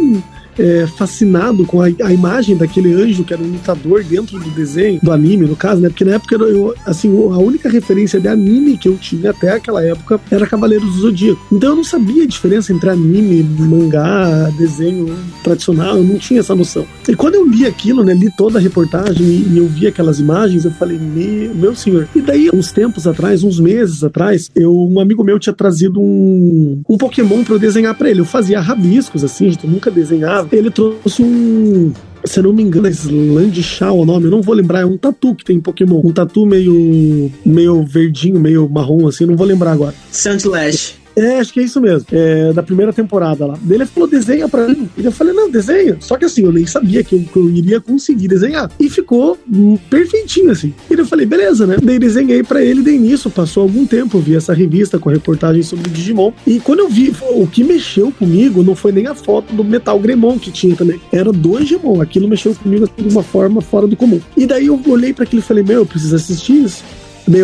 é, fascinado com a, a, imagem daquele anjo que era um lutador dentro do desenho, do anime, no caso, né? Porque na época, eu, assim, a única referência de anime que eu tinha até aquela época era Cavaleiros do Zodíaco. Então eu não sabia a diferença entre anime, mangá, desenho tradicional, eu não tinha essa noção. E quando eu li aquilo, né, li toda a reportagem e, e eu vi aquelas imagens, eu falei, meu, meu senhor. E daí, uns tempos atrás, uns meses atrás, eu, um amigo meu tinha trazido um, um Pokémon para eu desenhar para ele. Eu fazia rabiscos, assim, gente, eu nunca desenhava ele trouxe um se não me engano, é Slandshao o nome, eu não vou lembrar, é um tatu que tem em Pokémon. Um tatu meio meio verdinho, meio marrom, assim, não vou lembrar agora. Sandlash. É, acho que é isso mesmo. É, da primeira temporada lá. Ele falou, desenha pra mim. E eu falei, não, desenha. Só que assim, eu nem sabia que eu, que eu iria conseguir desenhar. E ficou perfeitinho, assim. E eu falei, beleza, né? Daí desenhei pra ele, dei nisso. Passou algum tempo, vi essa revista com reportagem sobre Digimon. E quando eu vi, o que mexeu comigo não foi nem a foto do Metal Gremon que tinha também. Era do Digimon. Aquilo mexeu comigo assim, de uma forma fora do comum. E daí eu olhei para aquilo e falei, meu, eu preciso assistir isso.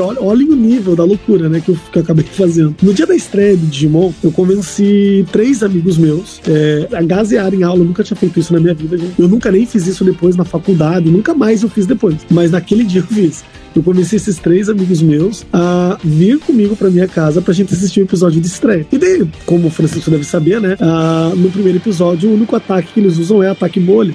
Olha, olha o nível da loucura, né, que eu, que eu acabei fazendo. No dia da estreia do Digimon, eu convenci três amigos meus é, a gazear em aula. Eu nunca tinha feito isso na minha vida, gente. Eu nunca nem fiz isso depois na faculdade, nunca mais eu fiz depois. Mas naquele dia eu fiz. Eu convenci esses três amigos meus a vir comigo pra minha casa pra gente assistir o um episódio de estreia. E daí, como o Francisco deve saber, né? no primeiro episódio, o único ataque que eles usam é ataque bolha.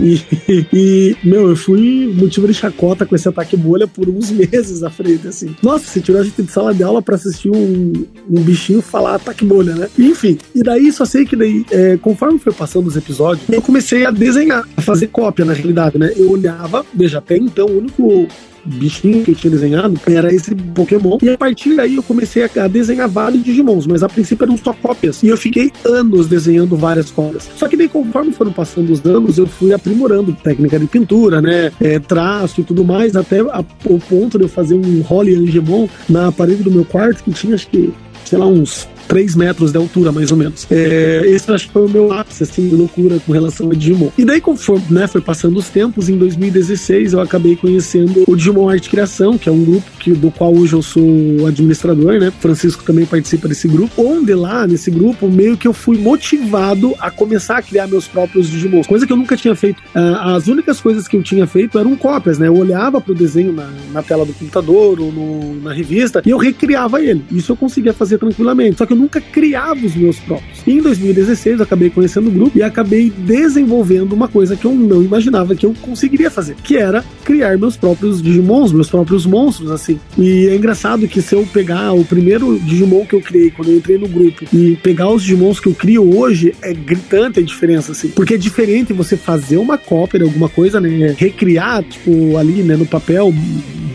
E, e, meu, eu fui motivo de chacota com esse ataque bolha por uns meses à frente, assim. Nossa, você tirou a gente de sala de aula pra assistir um, um bichinho falar ataque bolha, né? Enfim, e daí só sei que daí, é, conforme foi passando os episódios, eu comecei a desenhar, a fazer cópia na realidade, né? Eu olhava, veja, até então o único bichinho que eu tinha desenhado era esse Pokémon. E a partir daí eu comecei a, desenhar vários Digimons, mas a princípio eram só cópias. E eu fiquei anos desenhando várias cópias. Só que daí, conforme foram passando os anos, eu fui aprimorando técnica de pintura, né? É, traço e tudo mais, até a, o ponto de eu fazer um Holly Angemon na parede do meu quarto, que tinha acho que, sei lá, uns 3 metros de altura, mais ou menos. É, esse acho que foi o meu ápice, assim, de loucura com relação a Digimon. E daí, conforme né, foi passando os tempos, em 2016 eu acabei conhecendo o Digimon Arte Criação, que é um grupo que, do qual hoje eu sou administrador, né? Francisco também participa desse grupo. Onde lá, nesse grupo, meio que eu fui motivado a começar a criar meus próprios Digimons, coisa que eu nunca tinha feito. Uh, as únicas coisas que eu tinha feito eram cópias, né? Eu olhava pro desenho na, na tela do computador ou no, na revista e eu recriava ele. Isso eu conseguia fazer tranquilamente. Só que eu nunca criava os meus próprios. E em 2016 eu acabei conhecendo o grupo e acabei desenvolvendo uma coisa que eu não imaginava que eu conseguiria fazer, que era criar meus próprios Digimons, meus próprios monstros, assim. E é engraçado que se eu pegar o primeiro Digimon que eu criei quando eu entrei no grupo e pegar os Digimons que eu crio hoje, é gritante a diferença, assim. Porque é diferente você fazer uma cópia de alguma coisa, né? Recriar, tipo, ali, né, no papel,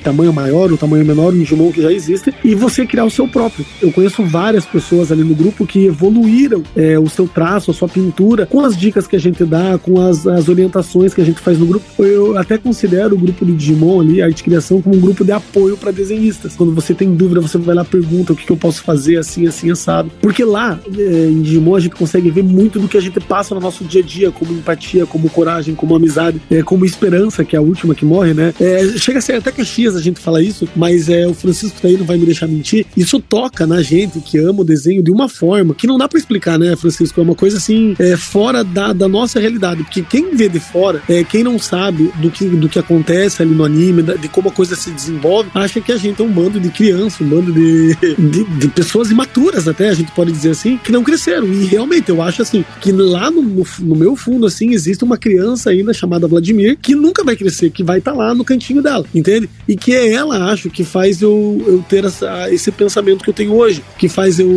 tamanho maior ou tamanho menor, um Digimon que já existe, e você criar o seu próprio. Eu conheço várias pessoas ali no grupo que evoluíram é, o seu traço, a sua pintura, com as dicas que a gente dá, com as, as orientações que a gente faz no grupo. Eu até considero o grupo do Digimon ali, a arte criação, como um grupo de apoio para desenhistas. Quando você tem dúvida, você vai lá pergunta o que, que eu posso fazer assim, assim, assado. Porque lá, é, em Digimon, a gente consegue ver muito do que a gente passa no nosso dia a dia, como empatia, como coragem, como amizade, é, como esperança, que é a última que morre, né? É, chega a ser até caxias a gente fala isso, mas é, o Francisco aí não vai me deixar mentir. Isso toca na gente que ama o desenho de uma forma que não dá para explicar, né, Francisco? É uma coisa assim, é, fora da, da nossa realidade. Porque quem vê de fora, é, quem não sabe do que, do que acontece ali no anime, de como a coisa se desenvolve, acha que a gente é um bando de crianças, um bando de, de, de pessoas imaturas, até, a gente pode dizer assim, que não cresceram. E realmente, eu acho assim, que lá no, no, no meu fundo, assim, existe uma criança ainda chamada Vladimir que nunca vai crescer, que vai estar tá lá no cantinho dela, entende? E que é ela, acho, que faz eu, eu ter essa, esse pensamento que eu tenho hoje, que faz eu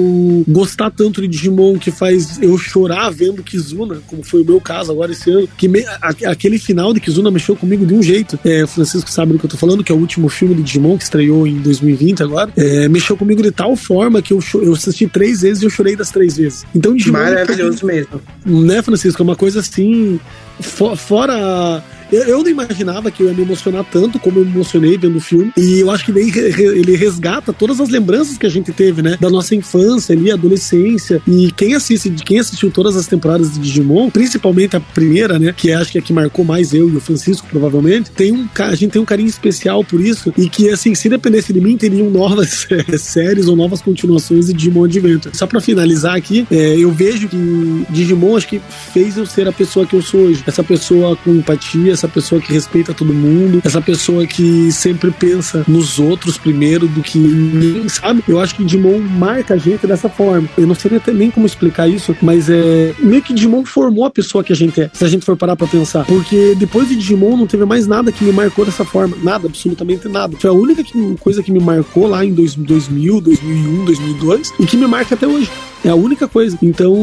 gostar tanto de Digimon, que faz eu chorar vendo Kizuna, como foi o meu caso agora esse ano, que me, a, aquele final de Kizuna mexeu comigo de um jeito. É, o Francisco sabe do que eu tô falando, que é o último filme de Digimon que estreou em 2020 agora. É, mexeu comigo de tal forma que eu, eu assisti três vezes e eu chorei das três vezes. Então, Digimon. Maravilhoso mesmo. Né, Francisco? É uma coisa assim. For, fora eu, eu não imaginava que eu ia me emocionar tanto como eu me emocionei vendo o filme. E eu acho que ele resgata todas as lembranças que a gente teve, né? Da nossa infância ali, adolescência. E quem assiste, quem assistiu todas as temporadas de Digimon, principalmente a primeira, né? Que acho que é a que marcou mais eu e o Francisco, provavelmente, tem um, a gente tem um carinho especial por isso. E que, assim, se dependesse de mim, teriam novas séries ou novas continuações de Digimon Adventure. Só pra finalizar aqui, é, eu vejo que Digimon acho que fez eu ser a pessoa que eu sou hoje. Essa pessoa com empatia, essa pessoa que respeita todo mundo, essa pessoa que sempre pensa nos outros primeiro do que ninguém, sabe? Eu acho que Digimon marca a gente dessa forma. Eu não sei nem como explicar isso, mas é meio que Digimon formou a pessoa que a gente é, se a gente for parar pra pensar. Porque depois de Digimon não teve mais nada que me marcou dessa forma. Nada, absolutamente nada. Foi a única que, coisa que me marcou lá em 2000, 2001, 2002 e que me marca até hoje. É a única coisa. Então,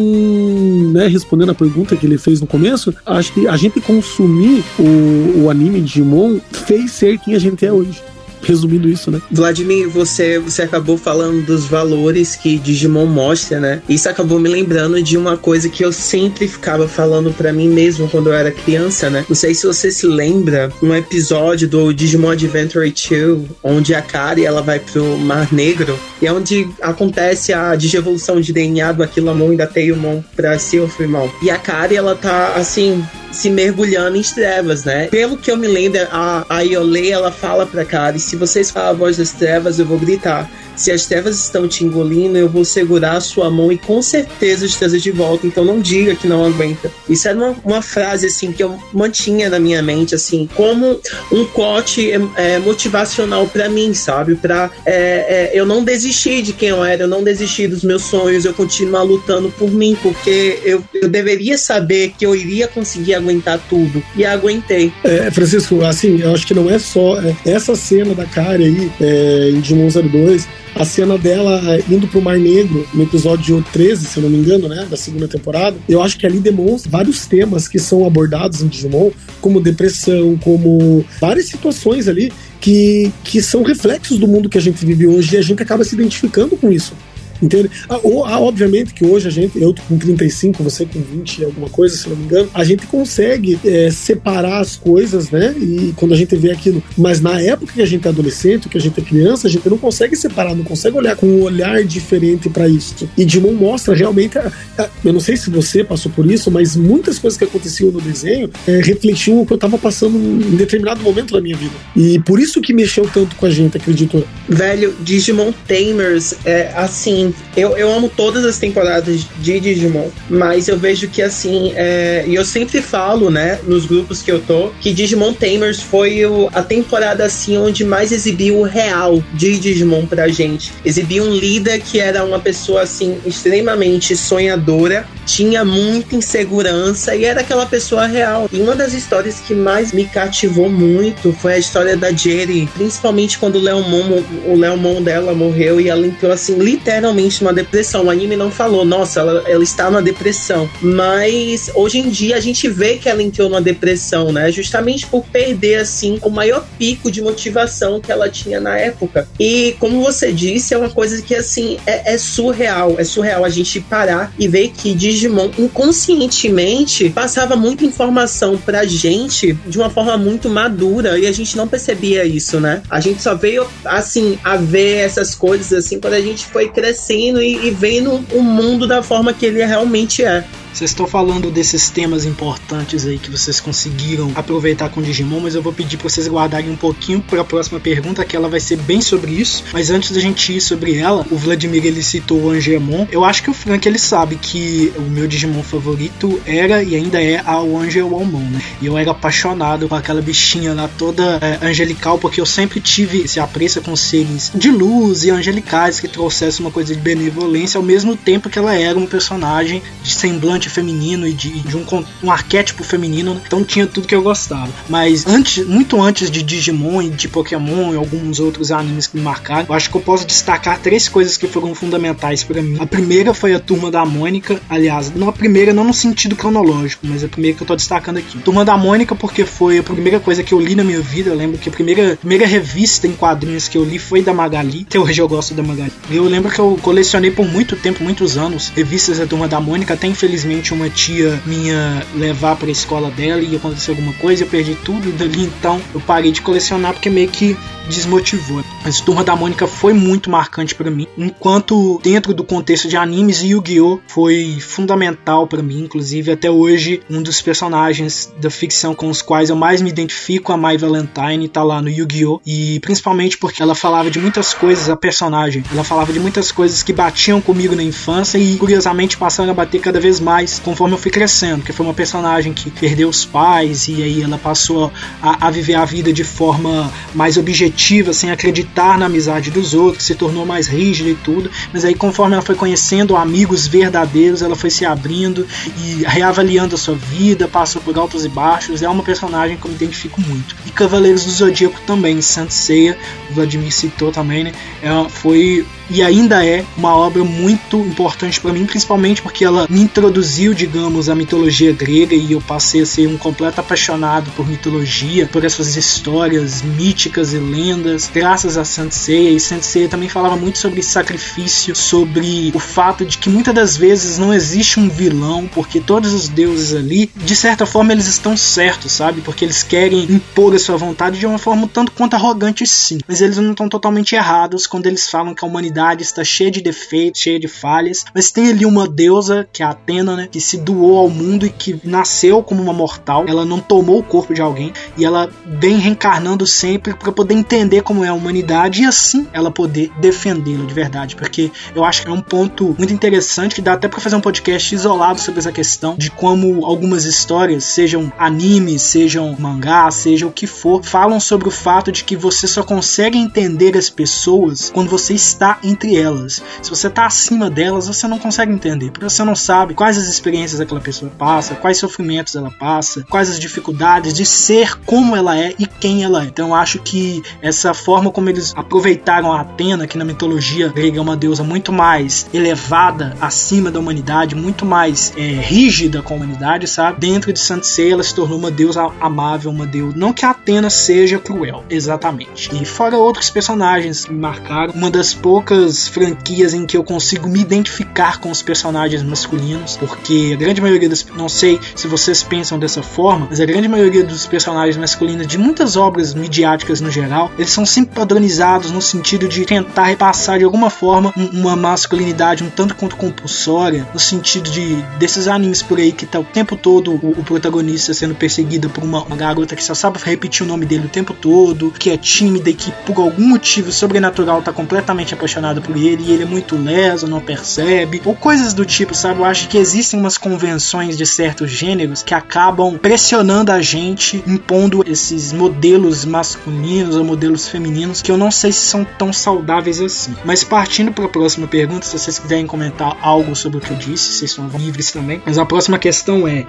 né, respondendo a pergunta que ele fez no começo, acho que a gente consumir o anime Digimon fez ser quem a gente é hoje resumindo isso, né? Vladimir, você, você acabou falando dos valores que Digimon mostra, né? Isso acabou me lembrando de uma coisa que eu sempre ficava falando para mim mesmo quando eu era criança, né? Não sei se você se lembra um episódio do Digimon Adventure 2, onde a Kari ela vai pro Mar Negro e é onde acontece a digievolução de DNA do Aquilamon e da Teilmon pra Silphymon. E a Kari ela tá assim se mergulhando em trevas, né? Pelo que eu me lembro, a, a Iole, ela fala pra Kari, se vocês falam a voz das trevas, eu vou gritar. Se as trevas estão te engolindo, eu vou segurar a sua mão e com certeza te trazer de volta. Então não diga que não aguenta. Isso era uma, uma frase assim que eu mantinha na minha mente, assim, como um cote é, é, motivacional para mim, sabe? Para é, é, eu não desistir de quem eu era, eu não desistir dos meus sonhos, eu continuar lutando por mim, porque eu, eu deveria saber que eu iria conseguir aguentar tudo e aguentei. É, Francisco, assim, eu acho que não é só é, essa cena da Kari aí é, em Digimon 02 a cena dela indo pro Mar Negro, no episódio 13, se eu não me engano, né, da segunda temporada, eu acho que ali demonstra vários temas que são abordados em Digimon, como depressão, como várias situações ali que, que são reflexos do mundo que a gente vive hoje e a gente acaba se identificando com isso. Entende? Ah, ah, obviamente que hoje a gente, eu com 35, você com 20 alguma coisa, se não me engano, a gente consegue é, separar as coisas, né? E quando a gente vê aquilo. Mas na época que a gente é adolescente, que a gente é criança, a gente não consegue separar, não consegue olhar com um olhar diferente para isso. E Dimon mostra realmente. A, a, eu não sei se você passou por isso, mas muitas coisas que aconteciam no desenho é, refletiam o que eu tava passando em determinado momento da minha vida. E por isso que mexeu tanto com a gente, acredito. Velho, Digimon Tamers é assim eu, eu amo todas as temporadas de Digimon, mas eu vejo que assim, é, e eu sempre falo, né, nos grupos que eu tô, que Digimon Tamers foi o, a temporada assim onde mais exibiu o real de Digimon pra gente. Exibiu um líder que era uma pessoa assim extremamente sonhadora, tinha muita insegurança e era aquela pessoa real. E uma das histórias que mais me cativou muito foi a história da Jerry, principalmente quando o Leomon, o Leomon dela morreu e ela entrou assim literalmente realmente uma depressão. O anime não falou, nossa, ela, ela está numa depressão. Mas hoje em dia a gente vê que ela entrou numa depressão, né? Justamente por perder, assim, o maior pico de motivação que ela tinha na época. E como você disse, é uma coisa que, assim, é, é surreal. É surreal a gente parar e ver que Digimon inconscientemente passava muita informação pra gente de uma forma muito madura e a gente não percebia isso, né? A gente só veio, assim, a ver essas coisas, assim, quando a gente foi crescendo e, e vendo o mundo da forma que ele realmente é. Vocês estão falando desses temas importantes aí que vocês conseguiram aproveitar com Digimon, mas eu vou pedir para vocês guardarem um pouquinho para a próxima pergunta, que ela vai ser bem sobre isso. Mas antes da gente ir sobre ela, o Vladimir ele citou o Angemon. Eu acho que o Frank ele sabe que o meu Digimon favorito era e ainda é a Angelomon, né? E eu era apaixonado com aquela bichinha lá toda é, angelical, porque eu sempre tive esse apreço com seres de luz e angelicais que trouxessem uma coisa de benevolência, ao mesmo tempo que ela era um personagem de semblante feminino e de, de um, um arquétipo feminino, então tinha tudo que eu gostava. Mas antes, muito antes de Digimon e de Pokémon e alguns outros animes que me marcaram, eu acho que eu posso destacar três coisas que foram fundamentais para mim. A primeira foi a Turma da Mônica, aliás, não a primeira não no sentido cronológico, mas a primeira que eu tô destacando aqui. Turma da Mônica porque foi a primeira coisa que eu li na minha vida, eu lembro que a primeira, primeira revista em quadrinhos que eu li foi da Magali, até hoje eu gosto da Magali. Eu lembro que eu colecionei por muito tempo, muitos anos, revistas da Turma da Mônica, até infelizmente uma tia minha levar para a escola dela e acontecer alguma coisa, eu perdi tudo dali, então eu parei de colecionar porque meio que desmotivou. Mas Turma da Mônica foi muito marcante para mim, enquanto dentro do contexto de animes, Yu-Gi-Oh foi fundamental para mim, inclusive até hoje um dos personagens da ficção com os quais eu mais me identifico, a Mai Valentine, tá lá no Yu-Gi-Oh e principalmente porque ela falava de muitas coisas, a personagem, ela falava de muitas coisas que batiam comigo na infância e curiosamente passaram a bater cada vez mais mais conforme eu fui crescendo, que foi uma personagem que perdeu os pais e aí ela passou a, a viver a vida de forma mais objetiva, sem acreditar na amizade dos outros, se tornou mais rígida e tudo, mas aí conforme ela foi conhecendo amigos verdadeiros, ela foi se abrindo e reavaliando a sua vida, passou por altos e baixos, é uma personagem que eu me identifico muito. E Cavaleiros do Zodíaco também, Saint Seiya, Vladimir citou também, né? É, foi e ainda é uma obra muito importante para mim, principalmente porque ela me introduziu, digamos, à mitologia grega e eu passei a ser um completo apaixonado por mitologia, por essas histórias míticas e lendas, graças a Sensei. E Sensei também falava muito sobre sacrifício, sobre o fato de que muitas das vezes não existe um vilão, porque todos os deuses ali, de certa forma, eles estão certos, sabe? Porque eles querem impor a sua vontade de uma forma tanto quanto arrogante, sim. Mas eles não estão totalmente errados quando eles falam que a humanidade humanidade está cheia de defeitos, cheia de falhas, mas tem ali uma deusa, que é a Atena, né, que se doou ao mundo e que nasceu como uma mortal. Ela não tomou o corpo de alguém e ela vem reencarnando sempre para poder entender como é a humanidade e assim ela poder defendê-lo de verdade, porque eu acho que é um ponto muito interessante que dá até para fazer um podcast isolado sobre essa questão de como algumas histórias, sejam animes, sejam mangás, seja o que for, falam sobre o fato de que você só consegue entender as pessoas quando você está entre elas. Se você está acima delas, você não consegue entender, porque você não sabe quais as experiências aquela pessoa passa, quais sofrimentos ela passa, quais as dificuldades de ser como ela é e quem ela é. Então eu acho que essa forma como eles aproveitaram a Atena, que na mitologia grega é uma deusa muito mais elevada acima da humanidade, muito mais é, rígida com a humanidade, sabe? Dentro de Saint Seiya ela se tornou uma deusa amável, uma deusa. Não que a Atena seja cruel, exatamente. E fora outros personagens que me marcaram, uma das poucas franquias em que eu consigo me identificar com os personagens masculinos, porque a grande maioria das. Não sei se vocês pensam dessa forma, mas a grande maioria dos personagens masculinos de muitas obras midiáticas no geral, eles são sempre padronizados no sentido de tentar repassar de alguma forma uma masculinidade um tanto quanto compulsória, no sentido de desses animes por aí que tá o tempo todo o, o protagonista sendo perseguido por uma, uma, garota que só sabe repetir o nome dele o tempo todo, que é tímida e que por algum motivo sobrenatural tá completamente apaixonada por ele e ele é muito leso, não percebe, ou coisas do tipo, sabe? Eu acho que existem umas convenções de certos gêneros que acabam pressionando a gente, impondo esses modelos masculinos ou modelos femininos que eu não sei se são tão saudáveis assim. Mas partindo para a próxima pergunta, se vocês quiserem comentar algo sobre o que eu disse, vocês são livres também. Mas a próxima questão é: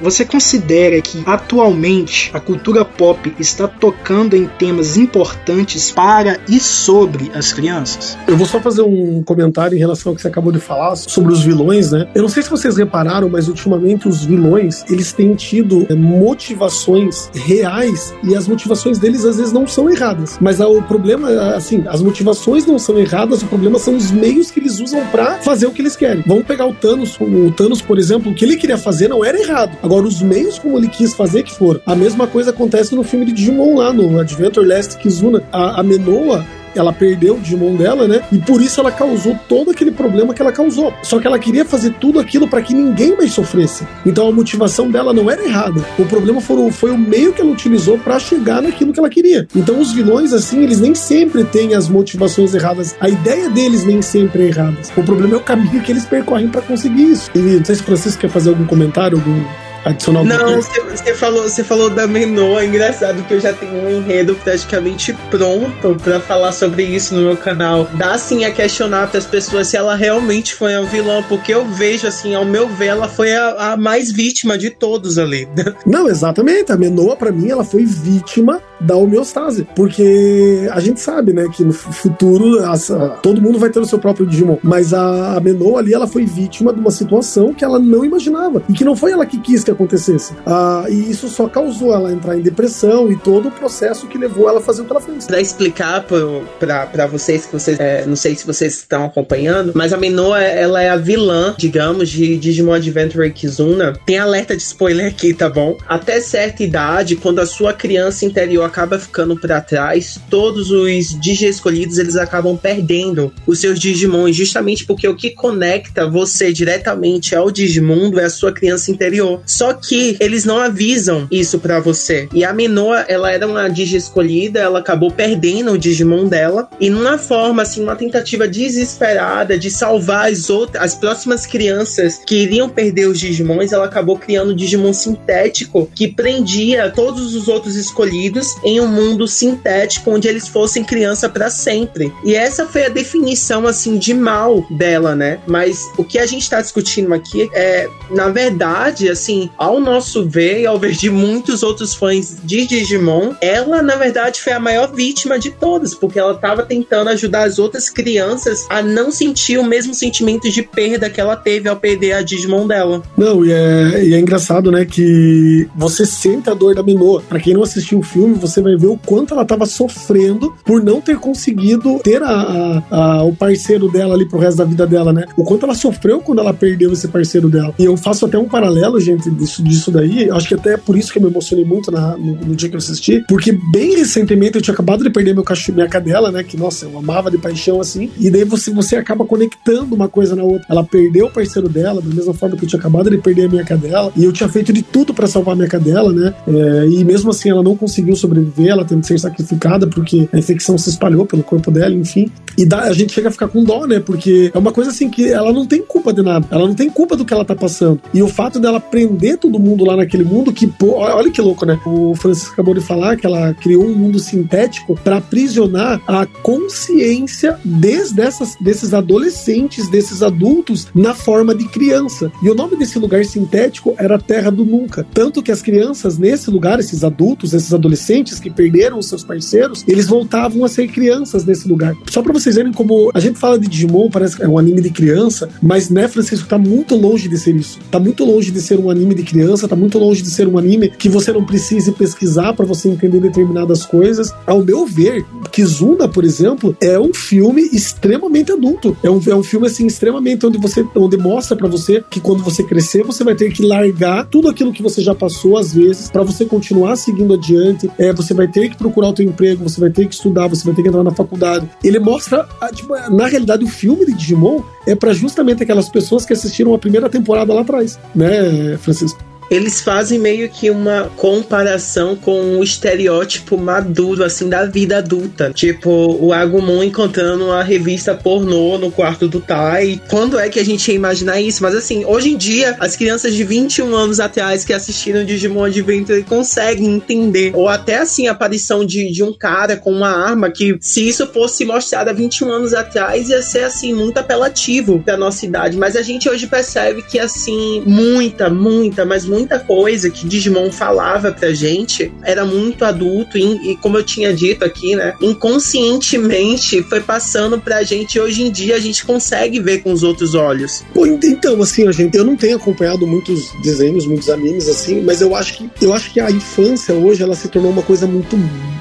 você considera que atualmente a cultura pop está tocando em temas importantes para e sobre as crianças? Eu vou só fazer um comentário em relação ao que você acabou de falar sobre os vilões, né? Eu não sei se vocês repararam, mas ultimamente os vilões eles têm tido é, motivações reais e as motivações deles às vezes não são erradas. Mas o problema, assim, as motivações não são erradas, o problema são os meios que eles usam para fazer o que eles querem. Vamos pegar o Thanos, o Thanos, por exemplo, o que ele queria fazer não era errado. Agora, os meios como ele quis fazer que foram. A mesma coisa acontece no filme de Digimon lá, no Adventure Last Kizuna. A, a Menoa, ela perdeu o Digimon dela, né? E por isso ela causou todo aquele problema que ela causou. Só que ela queria fazer tudo aquilo para que ninguém mais sofresse. Então a motivação dela não era errada. O problema foi, foi o meio que ela utilizou para chegar naquilo que ela queria. Então os vilões, assim, eles nem sempre têm as motivações erradas. A ideia deles nem sempre é errada. O problema é o caminho que eles percorrem para conseguir isso. E não sei se o Francisco quer fazer algum comentário, algum adicionar Não, você falou, você falou da Menor, é engraçado que eu já tenho um enredo praticamente pronto para falar sobre isso no meu canal. Dá assim a questionar para as pessoas se ela realmente foi a vilã, porque eu vejo assim, ao meu ver, ela foi a, a mais vítima de todos ali. Não, exatamente. A Menoa, para mim, ela foi vítima da homeostase. Porque a gente sabe, né, que no futuro essa, todo mundo vai ter o seu próprio Digimon. Mas a, a Menoa ali, ela foi vítima de uma situação que ela não imaginava. E que não foi ela que quis que acontecesse. Ah, e isso só causou ela entrar em depressão e todo o processo que levou ela a fazer o que ela fez. Pra explicar para vocês, que vocês é, não sei se vocês estão acompanhando, mas a Minoa, ela é a vilã, digamos, de Digimon Adventure Kizuna. Tem alerta de spoiler aqui, tá bom? Até certa idade, quando a sua criança interior acaba ficando para trás, todos os Digi escolhidos, eles acabam perdendo os seus Digimon, justamente porque o que conecta você diretamente ao Digimundo é a sua criança interior. Só que eles não avisam isso para você. E a Minoa, ela era uma Digi escolhida, ela acabou perdendo o Digimon dela. E numa forma, assim, uma tentativa desesperada de salvar as outras, as próximas crianças que iriam perder os Digimons, ela acabou criando um Digimon sintético que prendia todos os outros escolhidos em um mundo sintético onde eles fossem criança para sempre. E essa foi a definição, assim, de mal dela, né? Mas o que a gente tá discutindo aqui é, na verdade, assim, ao nosso ver e ao ver de muitos outros fãs de Digimon, ela na verdade foi a maior vítima de todas, porque ela estava tentando ajudar as outras crianças a não sentir o mesmo sentimento de perda que ela teve ao perder a Digimon dela. Não, e é, e é engraçado, né, que você sente a dor da Minoa. Para quem não assistiu o filme, você vai ver o quanto ela estava sofrendo por não ter conseguido ter a, a, a, o parceiro dela ali pro resto da vida dela, né? O quanto ela sofreu quando ela perdeu esse parceiro dela. E eu faço até um paralelo, gente, disso, disso daí, acho que até é por isso que eu me emocionei muito na, no, no, dia que eu assisti, porque bem recentemente eu tinha acabado de perder meu cachorro, minha cadela, né? Que, nossa, eu amava de paixão assim. E daí você, você acaba conectando uma coisa na outra. Ela perdeu o parceiro dela, da mesma forma que eu tinha acabado de perder a minha cadela. E eu tinha feito de tudo para salvar a minha cadela, né? É, e mesmo assim ela não conseguiu sobreviver, ela tendo que ser sacrificada porque a infecção se espalhou pelo corpo dela, enfim. E dá, a gente chega a ficar com dó, né? Porque é uma coisa assim que ela não tem culpa de nada. Ela não tem culpa do que ela tá passando. E o fato dela prender todo mundo lá naquele mundo, que, pô, olha que louco, né? O Francisco acabou de falar que ela criou um mundo sintético para aprisionar a consciência desde essas, desses adolescentes, desses adultos, na forma de criança. E o nome desse lugar sintético era Terra do Nunca. Tanto que as crianças nesse lugar, esses adultos, esses adolescentes que perderam os seus parceiros, eles voltavam a ser crianças nesse lugar. Só para vocês verem como a gente fala de Digimon, parece que é um anime de criança, mas né, Francisco, tá muito longe de ser isso. Tá muito longe de ser um anime de criança, tá muito longe de ser um anime que você não precise pesquisar para você entender determinadas coisas. Ao meu ver, Kizuna, por exemplo, é um filme extremamente adulto. É um, é um filme assim extremamente onde você onde mostra para você que quando você crescer, você vai ter que largar tudo aquilo que você já passou às vezes para você continuar seguindo adiante. É, você vai ter que procurar o emprego, você vai ter que estudar, você vai ter que entrar na faculdade. Ele mostra, tipo, na realidade, o filme de Digimon é para justamente aquelas pessoas que assistiram a primeira temporada lá atrás, né, Francisco? Eles fazem meio que uma comparação com o estereótipo maduro, assim, da vida adulta. Tipo, o Agumon encontrando uma revista pornô no quarto do Tai. Quando é que a gente ia imaginar isso? Mas assim, hoje em dia, as crianças de 21 anos atrás que assistiram Digimon Adventure conseguem entender. Ou até assim, a aparição de, de um cara com uma arma que, se isso fosse mostrado há 21 anos atrás, ia ser assim, muito apelativo pra nossa idade. Mas a gente hoje percebe que, assim, muita, muita, mas muita muita coisa que Digimon falava pra gente era muito adulto e, e, como eu tinha dito aqui, né, inconscientemente foi passando pra gente hoje em dia a gente consegue ver com os outros olhos. Pô, então, assim, gente, eu não tenho acompanhado muitos desenhos, muitos animes assim, mas eu acho que eu acho que a infância hoje ela se tornou uma coisa muito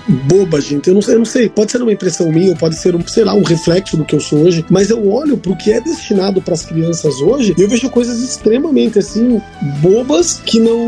boba, gente. Eu não eu não sei, pode ser uma impressão minha, pode ser um, sei lá, um reflexo do que eu sou hoje, mas eu olho pro que é destinado para as crianças hoje e eu vejo coisas extremamente assim bobas que não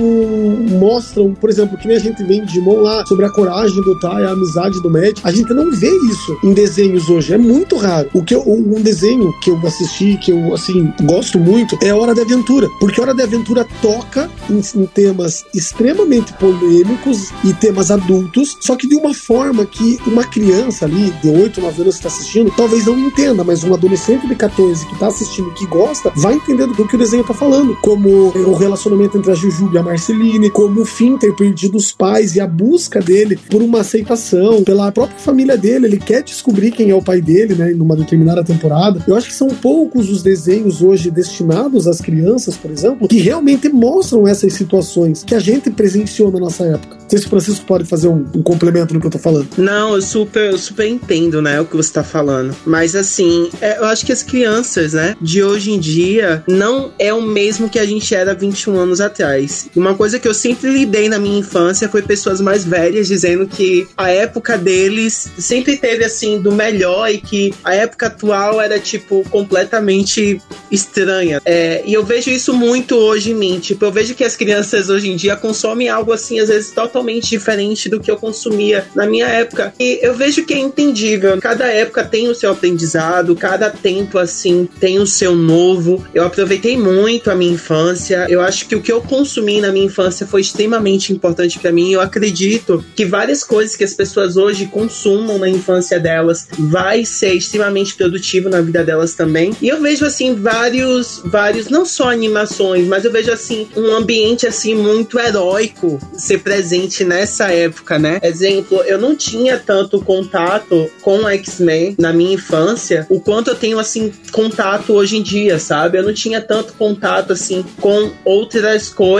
mostram, por exemplo, que nem a gente vê em Digimon lá sobre a coragem do Tai, a amizade do Matt. A gente não vê isso em desenhos hoje, é muito raro. O que eu, um desenho que eu assisti, que eu assim gosto muito, é Hora de Aventura, porque Hora de Aventura toca em, em temas extremamente polêmicos e temas adultos, só que de uma forma que uma criança ali de 8, 9 anos que está assistindo, talvez não entenda, mas um adolescente de 14 que está assistindo que gosta, vai entender do que o desenho está falando, como o relacionamento entre a Juju e a Marceline, como o Finn ter perdido os pais e a busca dele por uma aceitação, pela própria família dele, ele quer descobrir quem é o pai dele, né, numa determinada temporada. Eu acho que são poucos os desenhos hoje destinados às crianças, por exemplo, que realmente mostram essas situações que a gente presenciou na nossa época. Não sei se o Francisco pode fazer um, um complemento no que eu tô falando. Não, eu super, eu super entendo, né, o que você tá falando. Mas assim, é, eu acho que as crianças, né, de hoje em dia não é o mesmo que a gente era 21 anos atrás. Uma coisa que eu sempre lidei na minha infância foi pessoas mais velhas dizendo que a época deles sempre teve assim do melhor e que a época atual era tipo completamente estranha. É, e eu vejo isso muito hoje em mim. Tipo, eu vejo que as crianças hoje em dia consomem algo assim, às vezes totalmente diferente do que eu consumia na minha época. E eu vejo que é entendível. Cada época tem o seu aprendizado, cada tempo assim tem o seu novo. Eu aproveitei muito a minha infância. Eu acho que o que eu consumi na minha infância foi extremamente importante para mim. Eu acredito que várias coisas que as pessoas hoje consumam na infância delas vai ser extremamente produtivo na vida delas também. E eu vejo assim vários vários não só animações, mas eu vejo assim um ambiente assim muito heróico ser presente nessa época, né? Exemplo, eu não tinha tanto contato com X-Men na minha infância, o quanto eu tenho assim contato hoje em dia, sabe? Eu não tinha tanto contato assim com outras coisas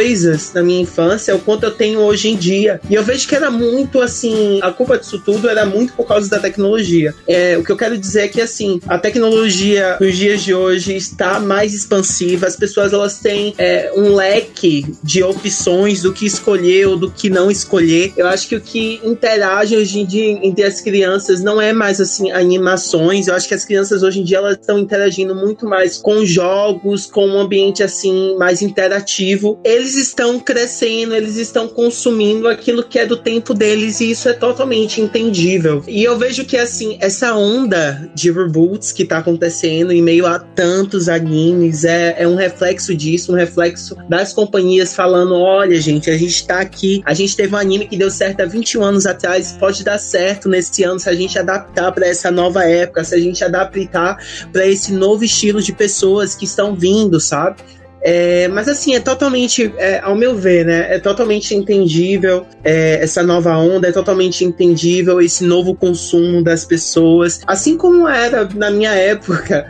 na minha infância, o quanto eu tenho hoje em dia. E eu vejo que era muito assim, a culpa disso tudo era muito por causa da tecnologia. É, o que eu quero dizer é que assim, a tecnologia nos dias de hoje está mais expansiva, as pessoas elas têm é, um leque de opções do que escolher ou do que não escolher. Eu acho que o que interage hoje em dia entre as crianças não é mais assim animações. Eu acho que as crianças hoje em dia elas estão interagindo muito mais com jogos, com um ambiente assim mais interativo e eles estão crescendo, eles estão consumindo aquilo que é do tempo deles e isso é totalmente entendível. E eu vejo que assim, essa onda de reboots que tá acontecendo em meio a tantos animes é, é um reflexo disso, um reflexo das companhias falando: olha, gente, a gente tá aqui, a gente teve um anime que deu certo há 21 anos atrás, pode dar certo nesse ano se a gente adaptar para essa nova época, se a gente adaptar para esse novo estilo de pessoas que estão vindo, sabe? É, mas assim, é totalmente, é, ao meu ver, né? É totalmente entendível é, essa nova onda, é totalmente entendível esse novo consumo das pessoas, assim como era na minha época.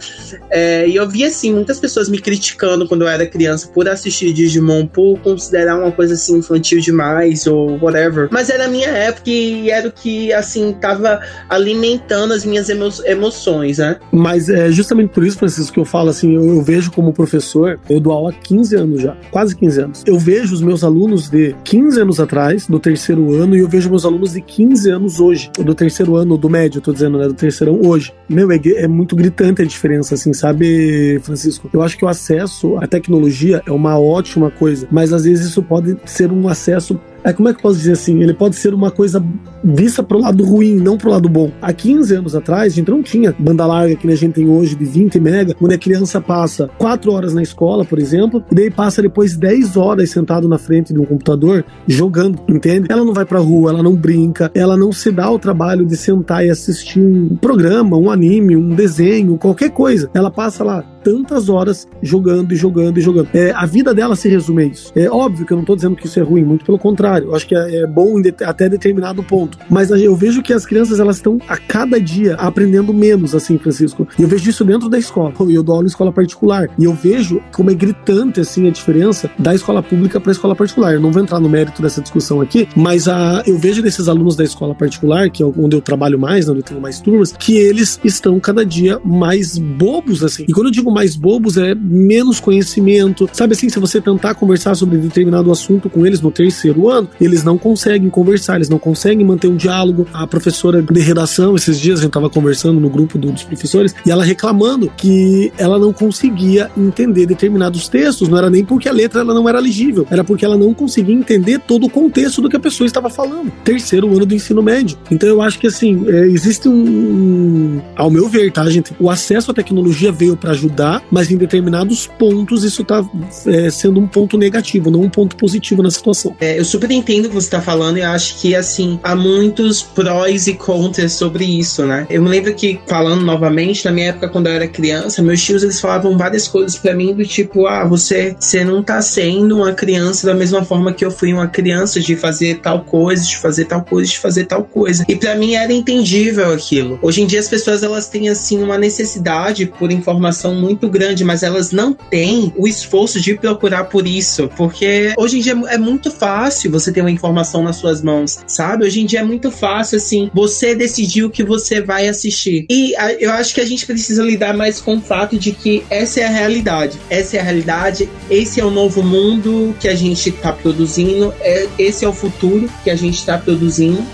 É, e eu vi assim, muitas pessoas me criticando quando eu era criança por assistir Digimon, por considerar uma coisa assim infantil demais ou whatever. Mas era a minha época e era o que assim tava alimentando as minhas emo emoções, né? Mas é justamente por isso, Francisco, que eu falo assim, eu, eu vejo como professor, eu dou aula há 15 anos já, quase 15 anos. Eu vejo os meus alunos de 15 anos atrás, do terceiro ano, e eu vejo meus alunos de 15 anos hoje, do terceiro ano, do médio, tô dizendo, né, do terceirão hoje. Meu, é, é muito gritante a diferença, assim, sabe, Francisco? Eu acho que o acesso à tecnologia é uma ótima coisa, mas às vezes isso pode ser um acesso é, como é que eu posso dizer assim? Ele pode ser uma coisa vista pro lado ruim, não pro lado bom. Há 15 anos atrás, a gente não tinha banda larga que a gente tem hoje de 20 mega, onde a criança passa 4 horas na escola, por exemplo, e daí passa depois 10 horas sentado na frente de um computador jogando, entende? Ela não vai pra rua, ela não brinca, ela não se dá o trabalho de sentar e assistir um programa, um anime, um desenho, qualquer coisa. Ela passa lá tantas horas jogando e jogando e jogando. É, a vida dela se resume a isso. É óbvio que eu não tô dizendo que isso é ruim, muito pelo contrário. Eu acho que é, é bom de, até determinado ponto. Mas eu vejo que as crianças elas estão a cada dia aprendendo menos, assim, Francisco. E eu vejo isso dentro da escola. Eu dou aula em escola particular. E eu vejo como é gritante, assim, a diferença da escola pública para a escola particular. Eu não vou entrar no mérito dessa discussão aqui, mas a, eu vejo desses alunos da escola particular, que é onde eu trabalho mais, né, onde eu tenho mais turmas, que eles estão cada dia mais bobos, assim. E quando eu digo mais bobos, é menos conhecimento. Sabe assim, se você tentar conversar sobre determinado assunto com eles no terceiro ano, eles não conseguem conversar, eles não conseguem manter um diálogo. A professora de redação, esses dias a gente estava conversando no grupo dos professores, e ela reclamando que ela não conseguia entender determinados textos, não era nem porque a letra ela não era legível, era porque ela não conseguia entender todo o contexto do que a pessoa estava falando. Terceiro ano do ensino médio. Então eu acho que assim, é, existe um. Ao meu ver, tá, gente? O acesso à tecnologia veio para ajudar mas em determinados pontos isso está é, sendo um ponto negativo, não um ponto positivo na situação. É, eu super entendo o que você está falando e acho que, assim, há muitos prós e contras sobre isso, né? Eu me lembro que, falando novamente, na minha época, quando eu era criança, meus tios, eles falavam várias coisas para mim do tipo, ah, você, você não tá sendo uma criança da mesma forma que eu fui uma criança de fazer tal coisa, de fazer tal coisa, de fazer tal coisa. E para mim era entendível aquilo. Hoje em dia as pessoas, elas têm, assim, uma necessidade por informação muito muito grande, mas elas não têm o esforço de procurar por isso, porque hoje em dia é muito fácil você ter uma informação nas suas mãos, sabe? Hoje em dia é muito fácil, assim, você decidir o que você vai assistir. E a, eu acho que a gente precisa lidar mais com o fato de que essa é a realidade. Essa é a realidade, esse é o novo mundo que a gente está produzindo, é, esse é o futuro que a gente está produzindo.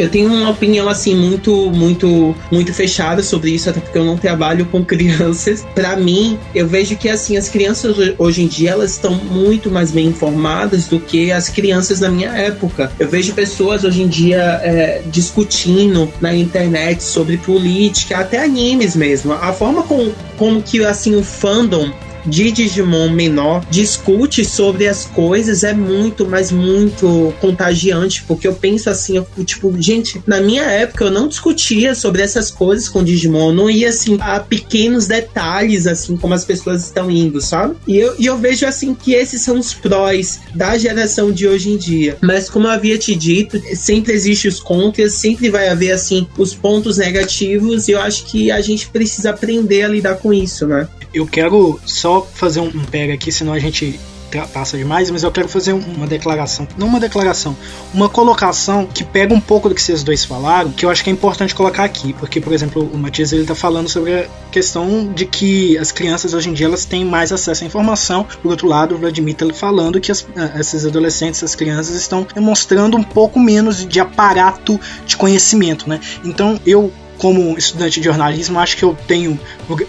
Eu tenho uma opinião assim muito, muito, muito fechada sobre isso, até porque eu não trabalho com crianças. Para mim, eu vejo que assim as crianças hoje em dia elas estão muito mais bem informadas do que as crianças da minha época. Eu vejo pessoas hoje em dia é, discutindo na internet sobre política, até animes mesmo. A forma com, como que assim o fandom de Digimon menor discute sobre as coisas é muito, mas muito contagiante, porque eu penso assim, eu, tipo, gente, na minha época eu não discutia sobre essas coisas com Digimon, eu não ia assim a pequenos detalhes assim como as pessoas estão indo, sabe? E eu, e eu vejo assim que esses são os prós da geração de hoje em dia. Mas como eu havia te dito, sempre existe os contras, sempre vai haver assim os pontos negativos e eu acho que a gente precisa aprender a lidar com isso, né? Eu quero só fazer um pega aqui, senão a gente passa demais, mas eu quero fazer uma declaração, não uma declaração, uma colocação que pega um pouco do que vocês dois falaram, que eu acho que é importante colocar aqui, porque por exemplo, o Matias ele tá falando sobre a questão de que as crianças hoje em dia elas têm mais acesso à informação. Por outro lado, o Vladimir tá falando que as, esses adolescentes, essas crianças estão demonstrando um pouco menos de aparato de conhecimento, né? Então, eu como estudante de jornalismo, acho que eu tenho,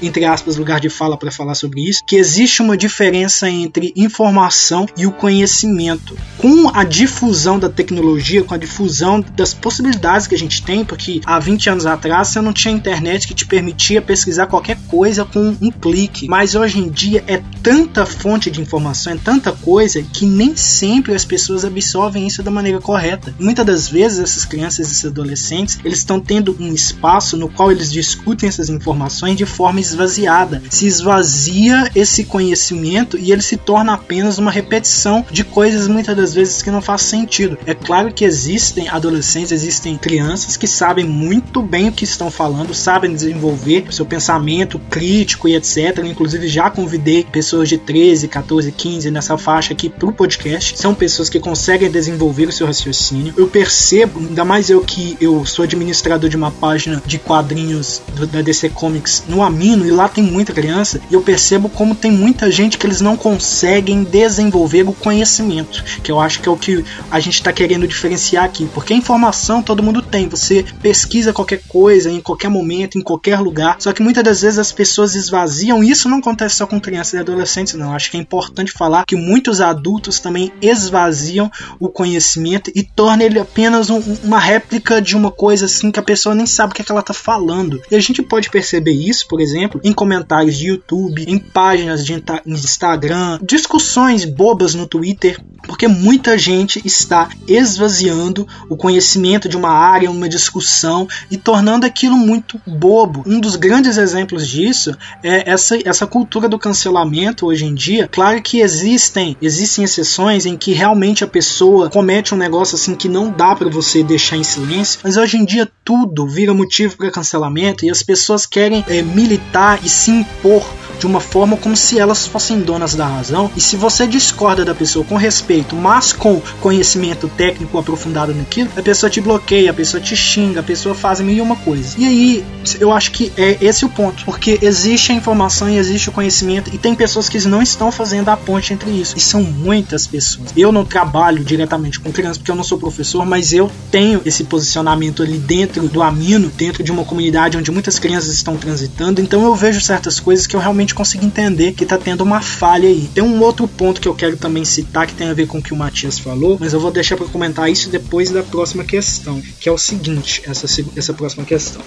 entre aspas, lugar de fala para falar sobre isso, que existe uma diferença entre informação e o conhecimento. Com a difusão da tecnologia, com a difusão das possibilidades que a gente tem, porque há 20 anos atrás você não tinha internet que te permitia pesquisar qualquer coisa com um clique, mas hoje em dia é tanta fonte de informação, é tanta coisa que nem sempre as pessoas absorvem isso da maneira correta. Muitas das vezes essas crianças e esses adolescentes, eles estão tendo um espaço no qual eles discutem essas informações de forma esvaziada. Se esvazia esse conhecimento e ele se torna apenas uma repetição de coisas muitas das vezes que não faz sentido. É claro que existem adolescentes, existem crianças que sabem muito bem o que estão falando, sabem desenvolver seu pensamento crítico e etc. Inclusive já convidei pessoas de 13, 14, 15 nessa faixa aqui para o podcast. São pessoas que conseguem desenvolver o seu raciocínio. Eu percebo, ainda mais eu que eu sou administrador de uma página de quadrinhos do, da DC Comics no Amino e lá tem muita criança e eu percebo como tem muita gente que eles não conseguem desenvolver o conhecimento, que eu acho que é o que a gente está querendo diferenciar aqui, porque informação todo mundo tem, você pesquisa qualquer coisa em qualquer momento, em qualquer lugar, só que muitas das vezes as pessoas esvaziam, e isso não acontece só com crianças e adolescentes, não. Acho que é importante falar que muitos adultos também esvaziam o conhecimento e tornam ele apenas um, uma réplica de uma coisa assim que a pessoa nem sabe o que, é que ela tá falando. E a gente pode perceber isso, por exemplo, em comentários de YouTube, em páginas de Instagram, discussões bobas no Twitter, porque muita gente está esvaziando o conhecimento de uma área, uma discussão e tornando aquilo muito bobo. Um dos grandes exemplos disso é essa, essa cultura do cancelamento hoje em dia. Claro que existem existem exceções em que realmente a pessoa comete um negócio assim que não dá para você deixar em silêncio, mas hoje em dia tudo vira motivo para cancelamento e as pessoas querem é, militar e se impor de uma forma como se elas fossem donas da razão. E se você discorda da pessoa com respeito, mas com conhecimento técnico aprofundado naquilo, a pessoa te bloqueia, a pessoa te xinga, a pessoa faz mil e uma coisa. E aí, eu acho que é esse o ponto, porque existe a informação e existe o conhecimento e tem pessoas que não estão fazendo a ponte entre isso. E são muitas pessoas. Eu não trabalho diretamente com crianças porque eu não sou professor, mas eu tenho esse posicionamento ali dentro do Amino, dentro de uma comunidade onde muitas crianças estão transitando, então eu vejo certas coisas que eu realmente gente consiga entender que tá tendo uma falha aí. Tem um outro ponto que eu quero também citar que tem a ver com o que o Matias falou, mas eu vou deixar para comentar isso depois da próxima questão, que é o seguinte, essa, essa próxima questão.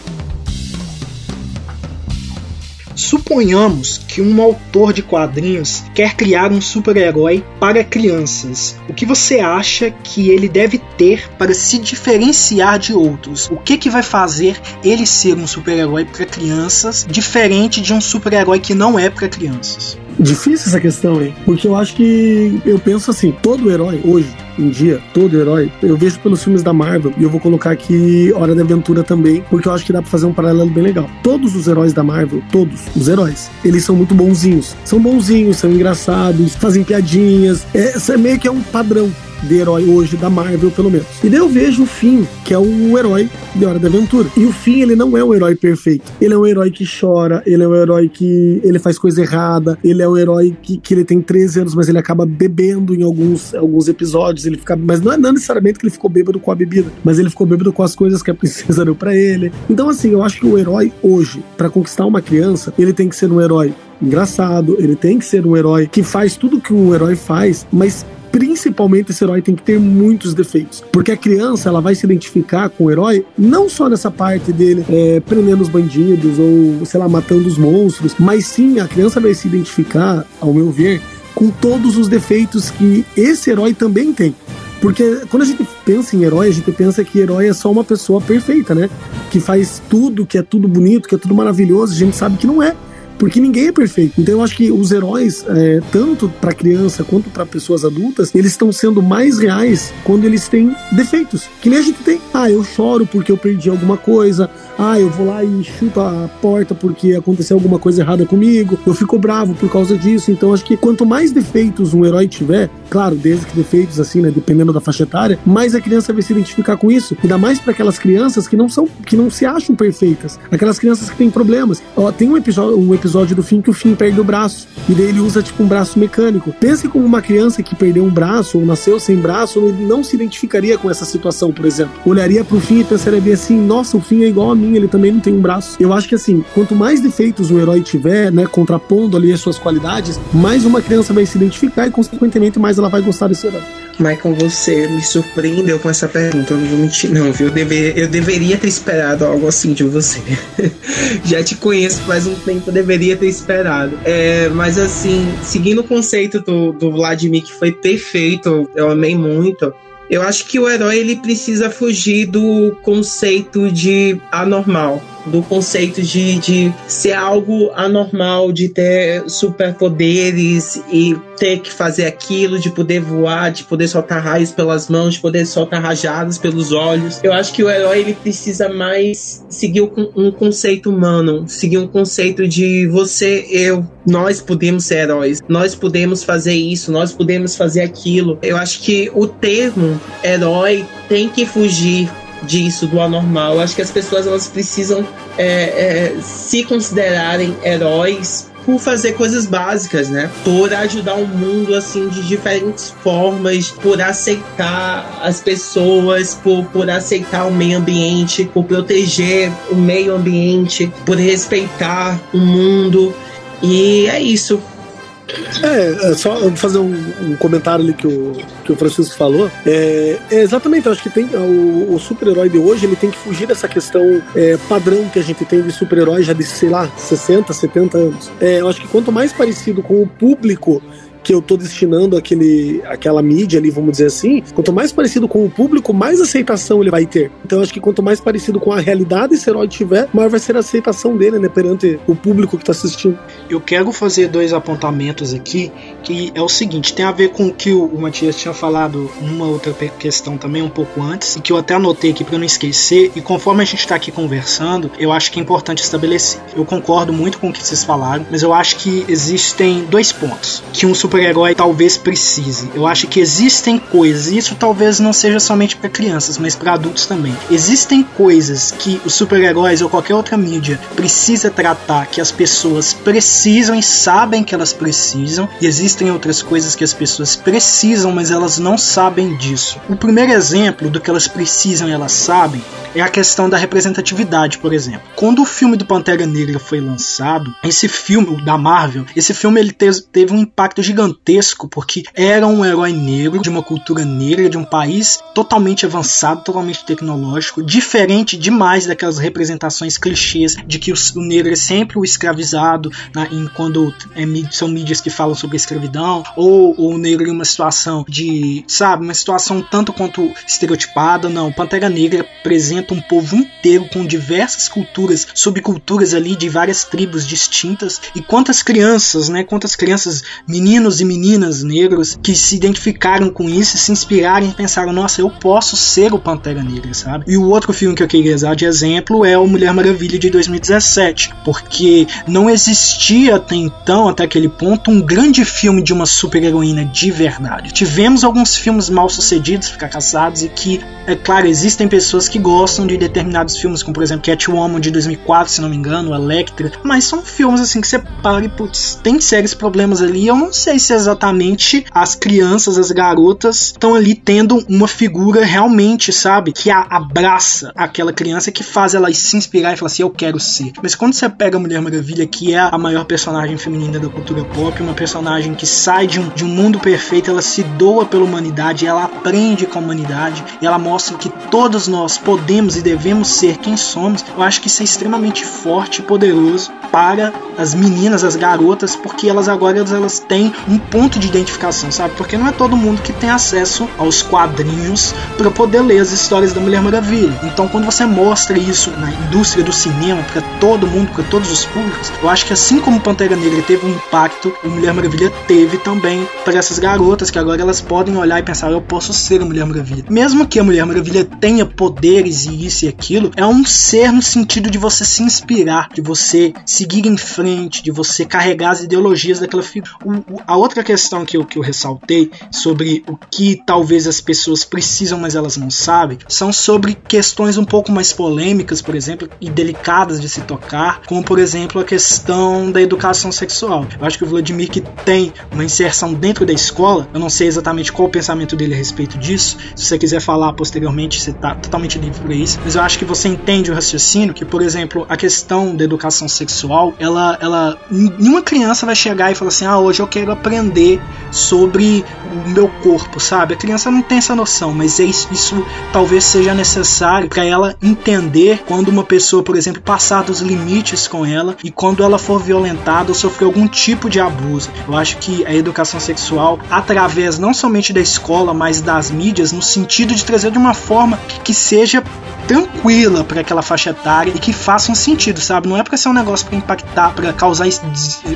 Suponhamos que um autor de quadrinhos quer criar um super-herói para crianças. O que você acha que ele deve ter para se diferenciar de outros? O que, que vai fazer ele ser um super-herói para crianças diferente de um super-herói que não é para crianças? Difícil essa questão, hein? Porque eu acho que eu penso assim, todo herói hoje em dia, todo herói, eu vejo pelos filmes da Marvel, e eu vou colocar aqui Hora de Aventura também, porque eu acho que dá pra fazer um paralelo bem legal. Todos os heróis da Marvel, todos os heróis, eles são muito bonzinhos. São bonzinhos, são engraçados, fazem piadinhas. É, é meio que é um padrão de herói hoje da Marvel, pelo menos. E daí eu vejo o Finn, que é o herói de Hora da Aventura. E o Finn, ele não é um herói perfeito. Ele é um herói que chora, ele é um herói que ele faz coisa errada, ele é um herói que, que ele tem 13 anos, mas ele acaba bebendo em alguns, alguns episódios. Ele fica, mas não é não necessariamente que ele ficou bêbado com a bebida, mas ele ficou bêbado com as coisas que a princesa deu para ele. Então, assim, eu acho que o herói hoje, para conquistar uma criança, ele tem que ser um herói engraçado, ele tem que ser um herói que faz tudo que um herói faz, mas principalmente esse herói tem que ter muitos defeitos. Porque a criança ela vai se identificar com o herói não só nessa parte dele é, prendendo os bandidos ou, sei lá, matando os monstros, mas sim a criança vai se identificar, ao meu ver, com todos os defeitos que esse herói também tem. Porque quando a gente pensa em herói, a gente pensa que herói é só uma pessoa perfeita, né? Que faz tudo, que é tudo bonito, que é tudo maravilhoso. A gente sabe que não é porque ninguém é perfeito. Então eu acho que os heróis, é, tanto para criança quanto para pessoas adultas, eles estão sendo mais reais quando eles têm defeitos. Que nem a gente tem. Ah, eu choro porque eu perdi alguma coisa. Ah, eu vou lá e chuto a porta porque aconteceu alguma coisa errada comigo. Eu fico bravo por causa disso. Então acho que quanto mais defeitos um herói tiver, claro, desde que defeitos assim, né, dependendo da faixa etária, mais a criança vai se identificar com isso. Ainda mais para aquelas crianças que não são, que não se acham perfeitas. Aquelas crianças que têm problemas. Ó, tem um episódio, um episódio episódio do fim que o fim perde o braço. E daí ele usa tipo um braço mecânico. Pense como uma criança que perdeu um braço ou nasceu sem braço, ele não se identificaria com essa situação, por exemplo. Olharia pro fim e pensaria assim: nossa, o fim é igual a mim, ele também não tem um braço. Eu acho que assim, quanto mais defeitos o herói tiver, né, contrapondo ali as suas qualidades, mais uma criança vai se identificar e, consequentemente, mais ela vai gostar desse herói. Michael, você me surpreendeu com essa pergunta. Eu não vou mentir, não, viu? Eu, eu deveria ter esperado algo assim de você. Já te conheço faz um tempo, deveria ter esperado. É, mas, assim, seguindo o conceito do, do Vladimir, que foi perfeito, eu amei muito. Eu acho que o herói ele precisa fugir do conceito de anormal do conceito de, de ser algo anormal, de ter superpoderes e ter que fazer aquilo, de poder voar, de poder soltar raios pelas mãos, de poder soltar rajadas pelos olhos. Eu acho que o herói ele precisa mais seguir um conceito humano, seguir um conceito de você, eu, nós podemos ser heróis, nós podemos fazer isso, nós podemos fazer aquilo. Eu acho que o termo herói tem que fugir disso, do anormal. Acho que as pessoas elas precisam é, é, se considerarem heróis por fazer coisas básicas, né? Por ajudar o mundo assim de diferentes formas, por aceitar as pessoas, por, por aceitar o meio ambiente, por proteger o meio ambiente, por respeitar o mundo. E é isso. É, é só fazer um, um, comentário ali que o, que o Francisco falou. É, é exatamente, eu acho que tem o, o super-herói de hoje ele tem que fugir dessa questão é, padrão que a gente tem de super-herói já de, sei lá, 60, 70 anos. É, eu acho que quanto mais parecido com o público que eu tô destinando aquele, aquela mídia ali, vamos dizer assim, quanto mais parecido com o público, mais aceitação ele vai ter. Então acho que quanto mais parecido com a realidade esse herói tiver, maior vai ser a aceitação dele, né, perante o público que tá assistindo. Eu quero fazer dois apontamentos aqui, que é o seguinte, tem a ver com o que o Matias tinha falado numa outra questão também um pouco antes, e que eu até anotei aqui para não esquecer, e conforme a gente está aqui conversando, eu acho que é importante estabelecer. Eu concordo muito com o que vocês falaram, mas eu acho que existem dois pontos que um super-herói talvez precise. Eu acho que existem coisas, e isso talvez não seja somente para crianças, mas para adultos também. Existem coisas que os super-heróis ou qualquer outra mídia precisa tratar, que as pessoas precisam e sabem que elas precisam, e existem outras coisas que as pessoas precisam, mas elas não sabem disso. O primeiro exemplo do que elas precisam e elas sabem é a questão da representatividade, por exemplo. Quando o filme do Pantera Negra foi lançado, esse filme da Marvel, esse filme ele teve um impacto gigantesco porque era um herói negro de uma cultura negra de um país totalmente avançado, totalmente tecnológico, diferente demais daquelas representações clichês de que o, negro é sempre o escravizado, né, em, quando é, são mídias que falam sobre a escravidão, ou, ou o negro em uma situação de, sabe, uma situação tanto quanto estereotipada. Não, Pantera Negra apresenta um povo inteiro com diversas culturas, subculturas ali de várias tribos distintas. E quantas crianças, né? Quantas crianças, meninos e meninas negros que se identificaram com isso, se inspiraram e pensaram: nossa, eu posso ser o Pantera Negra, sabe? E o outro filme que eu queria usar de exemplo é o Mulher Maravilha de 2017, porque não existia até então, até aquele ponto, um grande filme de uma super-heroína de verdade. Tivemos alguns filmes mal sucedidos, fracassados, e que, é claro, existem pessoas que gostam de determinados filmes, como por exemplo Catwoman de 2004, se não me engano, Electra, mas são filmes assim que você para e putz, tem sérios problemas ali. Eu não sei se exatamente as crianças, as garotas estão ali tendo uma figura realmente, sabe, que a, abraça aquela criança que faz ela se inspirar e falar assim, eu quero ser. Mas quando você pega a Mulher Maravilha, que é a maior personagem feminina da cultura pop, uma personagem que sai de um, de um mundo perfeito, ela se doa pela humanidade, ela aprende com a humanidade ela mostra que todos nós podemos e devemos ser quem somos, eu acho que isso é extremamente forte e poderoso para as meninas, as garotas, porque elas agora elas têm um ponto de identificação, sabe? Porque não é todo mundo que tem acesso aos quadrinhos para poder ler as histórias da Mulher Maravilha. Então, quando você mostra isso na indústria do cinema para todo mundo, para todos os públicos, eu acho que assim como Pantera Negra teve um impacto, a Mulher Maravilha teve também para essas garotas que agora elas podem olhar e pensar, eu posso ser a Mulher Maravilha. Mesmo que a Mulher Maravilha tenha poderes fase isso e aquilo, é um ser no sentido de você se inspirar, de você seguir em frente, de você carregar as ideologias daquela figura. A outra questão que eu, que eu ressaltei sobre o que talvez as pessoas precisam, mas elas não sabem, são sobre questões um pouco mais polêmicas, por exemplo, e delicadas de se tocar, como por exemplo a questão da educação sexual. Eu acho que o Vladimir que tem uma inserção dentro da escola, eu não sei exatamente qual o pensamento dele a respeito disso. Se você quiser falar posteriormente, você está totalmente livre para isso. Mas eu acho que você entende o raciocínio que, por exemplo, a questão da educação sexual, ela, ela, nenhuma criança vai chegar e falar assim, ah, hoje eu quero aprender sobre o meu corpo, sabe? A criança não tem essa noção, mas é isso, isso talvez seja necessário para ela entender quando uma pessoa, por exemplo, passar dos limites com ela e quando ela for violentada ou sofrer algum tipo de abuso. Eu acho que a educação sexual, através não somente da escola, mas das mídias, no sentido de trazer de uma forma que, que seja tranquila para aquela faixa etária e que faça um sentido, sabe? Não é para ser um negócio para impactar, para causar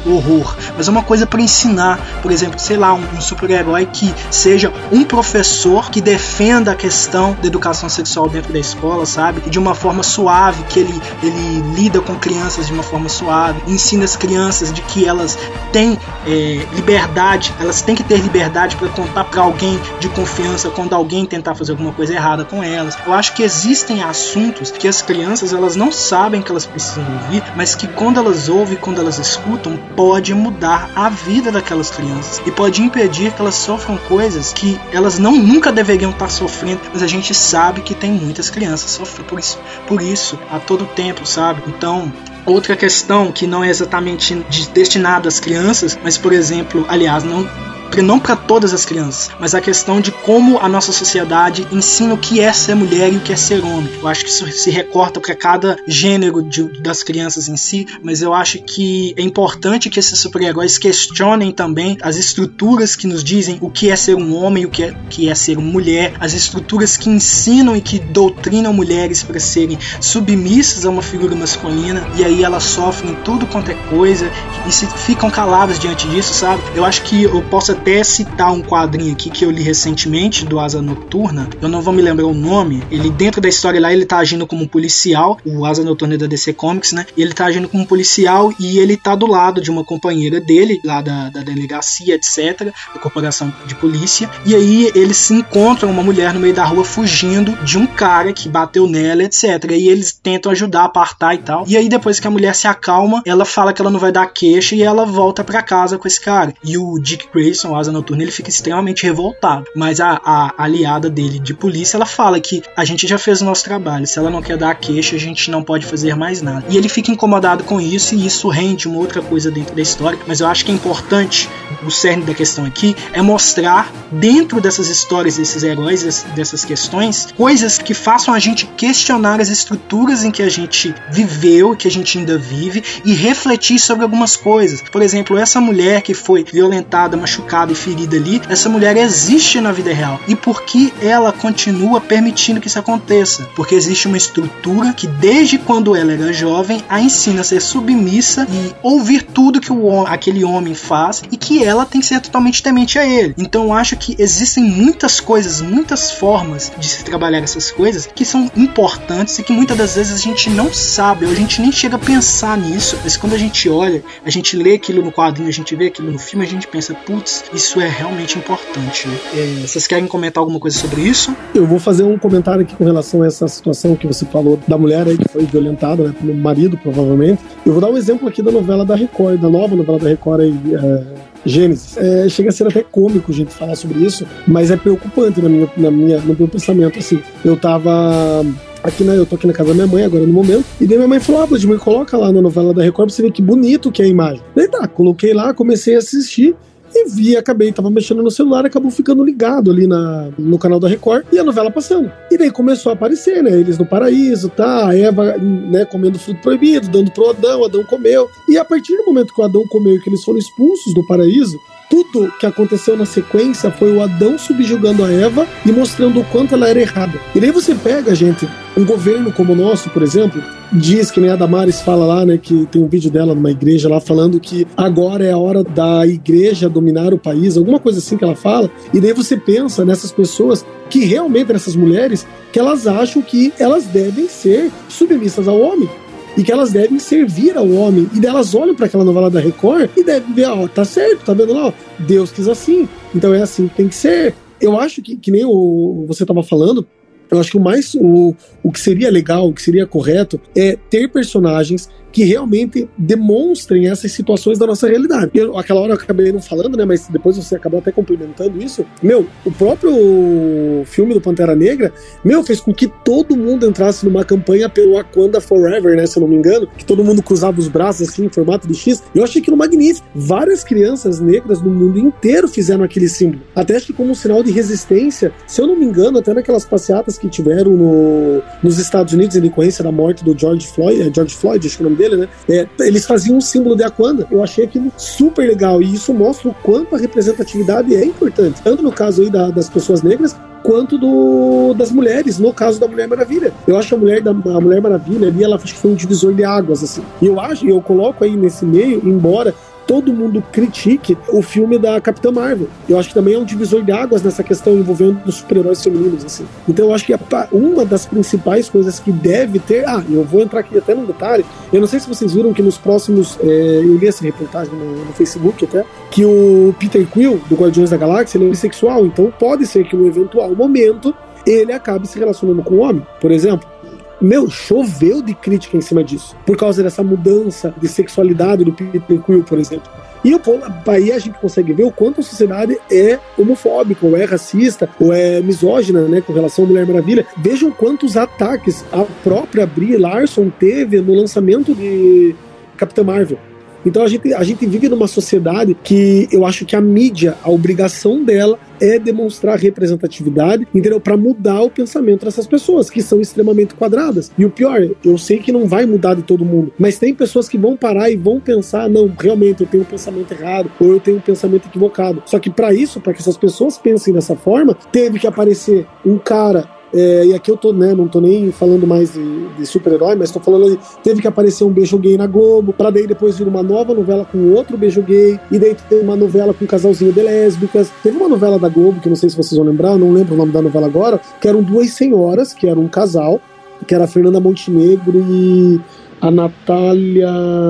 horror, mas é uma coisa para ensinar, por exemplo, sei lá, um, um super-herói que seja um professor que defenda a questão da educação sexual dentro da escola, sabe? E de uma forma suave, que ele, ele lida com crianças de uma forma suave, ensina as crianças de que elas têm é, liberdade, elas têm que ter liberdade para contar para alguém de confiança quando alguém tentar fazer alguma coisa errada com elas. Eu acho que existem assuntos que as crianças elas não sabem que elas precisam ouvir, mas que quando elas ouvem, quando elas escutam, pode mudar a vida daquelas crianças e pode impedir que elas sofram coisas que elas não nunca deveriam estar sofrendo, mas a gente sabe que tem muitas crianças sofrendo por isso, por isso a todo tempo, sabe? Então, Outra questão que não é exatamente destinada às crianças, mas por exemplo, aliás, não não para todas as crianças, mas a questão de como a nossa sociedade ensina o que é ser mulher e o que é ser homem. Eu acho que isso se recorta para cada gênero de, das crianças em si, mas eu acho que é importante que esses super-heróis questionem também as estruturas que nos dizem o que é ser um homem o que é, que é ser mulher, as estruturas que ensinam e que doutrinam mulheres para serem submissas a uma figura masculina e aí elas sofrem tudo quanto é coisa e se ficam caladas diante disso, sabe? Eu acho que eu posso até citar um quadrinho aqui que eu li recentemente do Asa Noturna. Eu não vou me lembrar o nome. Ele dentro da história lá ele tá agindo como um policial, o Asa Noturna da DC Comics, né? Ele tá agindo como um policial e ele tá do lado de uma companheira dele, lá da, da delegacia, etc, da corporação de polícia. E aí eles se encontram uma mulher no meio da rua fugindo de um cara que bateu nela, etc. E eles tentam ajudar apartar e tal. E aí depois que a mulher se acalma, ela fala que ela não vai dar queixa e ela volta para casa com esse cara. E o Dick Grayson o Asa Noturna, ele fica extremamente revoltado. Mas a, a, aliada dele de polícia, ela fala que a gente já fez o nosso trabalho, se ela não quer dar a queixa, a gente não pode fazer mais nada. E ele fica incomodado com isso e isso rende uma outra coisa dentro da história, mas eu acho que é importante, o cerne da questão aqui, é mostrar dentro dessas histórias, desses heróis, dessas questões, coisas que façam a gente questionar as estruturas em que a gente viveu, que a gente ainda vive e refletir sobre algumas coisas. Por exemplo, essa mulher que foi violentada, machucada, machucada e ferida ali, essa mulher existe na vida real. E por que ela continua permitindo que isso aconteça? Porque existe uma estrutura que, desde quando ela era jovem, a ensina a ser submissa e ouvir tudo que o, aquele homem faz e que ela tem que ser totalmente temente a ele. Então eu acho que existem muitas coisas, muitas formas de se trabalhar essas coisas que são importantes e que muitas das vezes a gente não sabe, ou a gente nem chega a pensar nisso, mas quando a gente olha, a gente lê aquilo no quadrinho, a gente vê aquilo no filme, a gente pensa, putz, isso é realmente importante. Né? É, vocês querem comentar alguma coisa sobre isso? Eu vou fazer um comentário aqui com relação a essa situação que você falou da mulher aí que foi violentada né, pelo marido, provavelmente. Eu vou dar um exemplo aqui da novela da Record, da nova novela da Record aí, é, Gênesis. É, chega a ser até cômico a gente falar sobre isso, mas é preocupante na minha, na minha, no meu pensamento. Assim, eu tava aqui na, eu tô aqui na casa da minha mãe agora no momento, e daí minha mãe falou, ah, Vladimir, coloca lá na novela da Record pra você ver que bonito que é a imagem. Daí tá, coloquei lá, comecei a assistir, vi, acabei, tava mexendo no celular, acabou ficando ligado ali na, no canal da Record e a novela passando. E daí começou a aparecer, né? Eles no paraíso, tá? A Eva, né, comendo fruto proibido, dando pro Adão, Adão comeu. E a partir do momento que o Adão comeu e que eles foram expulsos do paraíso, tudo que aconteceu na sequência foi o Adão subjugando a Eva e mostrando o quanto ela era errada. E daí você pega, gente, um governo como o nosso, por exemplo, diz que nem a Damares fala lá, né, que tem um vídeo dela numa igreja lá falando que agora é a hora da igreja dominar o país, alguma coisa assim que ela fala. E daí você pensa nessas pessoas que realmente, nessas mulheres, que elas acham que elas devem ser submissas ao homem e que elas devem servir ao homem. E delas olham para aquela novela da Record e devem ver, ó, tá certo, tá vendo lá, Deus quis assim, então é assim que tem que ser. Eu acho que, que nem o, você estava falando, eu acho que o mais o, o que seria legal, o que seria correto é ter personagens que realmente demonstrem essas situações da nossa realidade. Eu, aquela hora eu acabei não falando, né? Mas depois você acabou até complementando isso. Meu, o próprio filme do Pantera Negra, meu, fez com que todo mundo entrasse numa campanha pelo Wakanda Forever, né? Se eu não me engano, que todo mundo cruzava os braços assim, em formato de X. Eu achei aquilo magnífico. Várias crianças negras no mundo inteiro fizeram aquele símbolo. Até acho que como um sinal de resistência, se eu não me engano, até naquelas passeatas que tiveram no, nos Estados Unidos em decorrência da morte do George Floyd, é, George Floyd, acho que é o nome dele, né? É, eles faziam um símbolo de Aquanda. Eu achei aquilo super legal e isso mostra o quanto a representatividade é importante, tanto no caso aí da, das pessoas negras, quanto do, das mulheres, no caso da Mulher Maravilha. Eu acho a Mulher, da, a Mulher Maravilha ali, ela acho que foi um divisor de águas, assim. E eu acho, eu coloco aí nesse meio, embora todo mundo critique o filme da Capitã Marvel. Eu acho que também é um divisor de águas nessa questão envolvendo os super-heróis femininos, assim. Então eu acho que uma das principais coisas que deve ter. Ah, eu vou entrar aqui até num detalhe. Eu não sei se vocês viram que nos próximos. É, eu li essa reportagem no, no, Facebook até. Que o Peter Quill, do Guardiões da Galáxia, ele é bissexual. Então pode ser que no eventual momento ele acabe se relacionando com um homem, por exemplo meu, choveu de crítica em cima disso. Por causa dessa mudança de sexualidade do Peter Quill, por exemplo. E o aí a gente consegue ver o quanto a sociedade é homofóbica, ou é racista, ou é misógina, né, com relação à Mulher Maravilha. Vejam quantos ataques a própria Brie Larson teve no lançamento de Capitã Marvel. Então a gente, a gente vive numa sociedade que eu acho que a mídia, a obrigação dela é demonstrar representatividade, entendeu? Para mudar o pensamento dessas pessoas que são extremamente quadradas. E o pior, eu sei que não vai mudar de todo mundo, mas tem pessoas que vão parar e vão pensar, não, realmente eu tenho um pensamento errado ou eu tenho um pensamento equivocado. Só que para isso, para que essas pessoas pensem dessa forma, teve que aparecer um cara é, e aqui eu tô, né, não tô nem falando mais de, de super-herói, mas tô falando ali, teve que aparecer um beijo gay na Globo, pra daí depois vir uma nova novela com outro beijo gay, e daí tem uma novela com um casalzinho de lésbicas. Teve uma novela da Globo, que não sei se vocês vão lembrar, não lembro o nome da novela agora, que eram duas senhoras, que eram um casal, que era a Fernanda Montenegro e a Natália,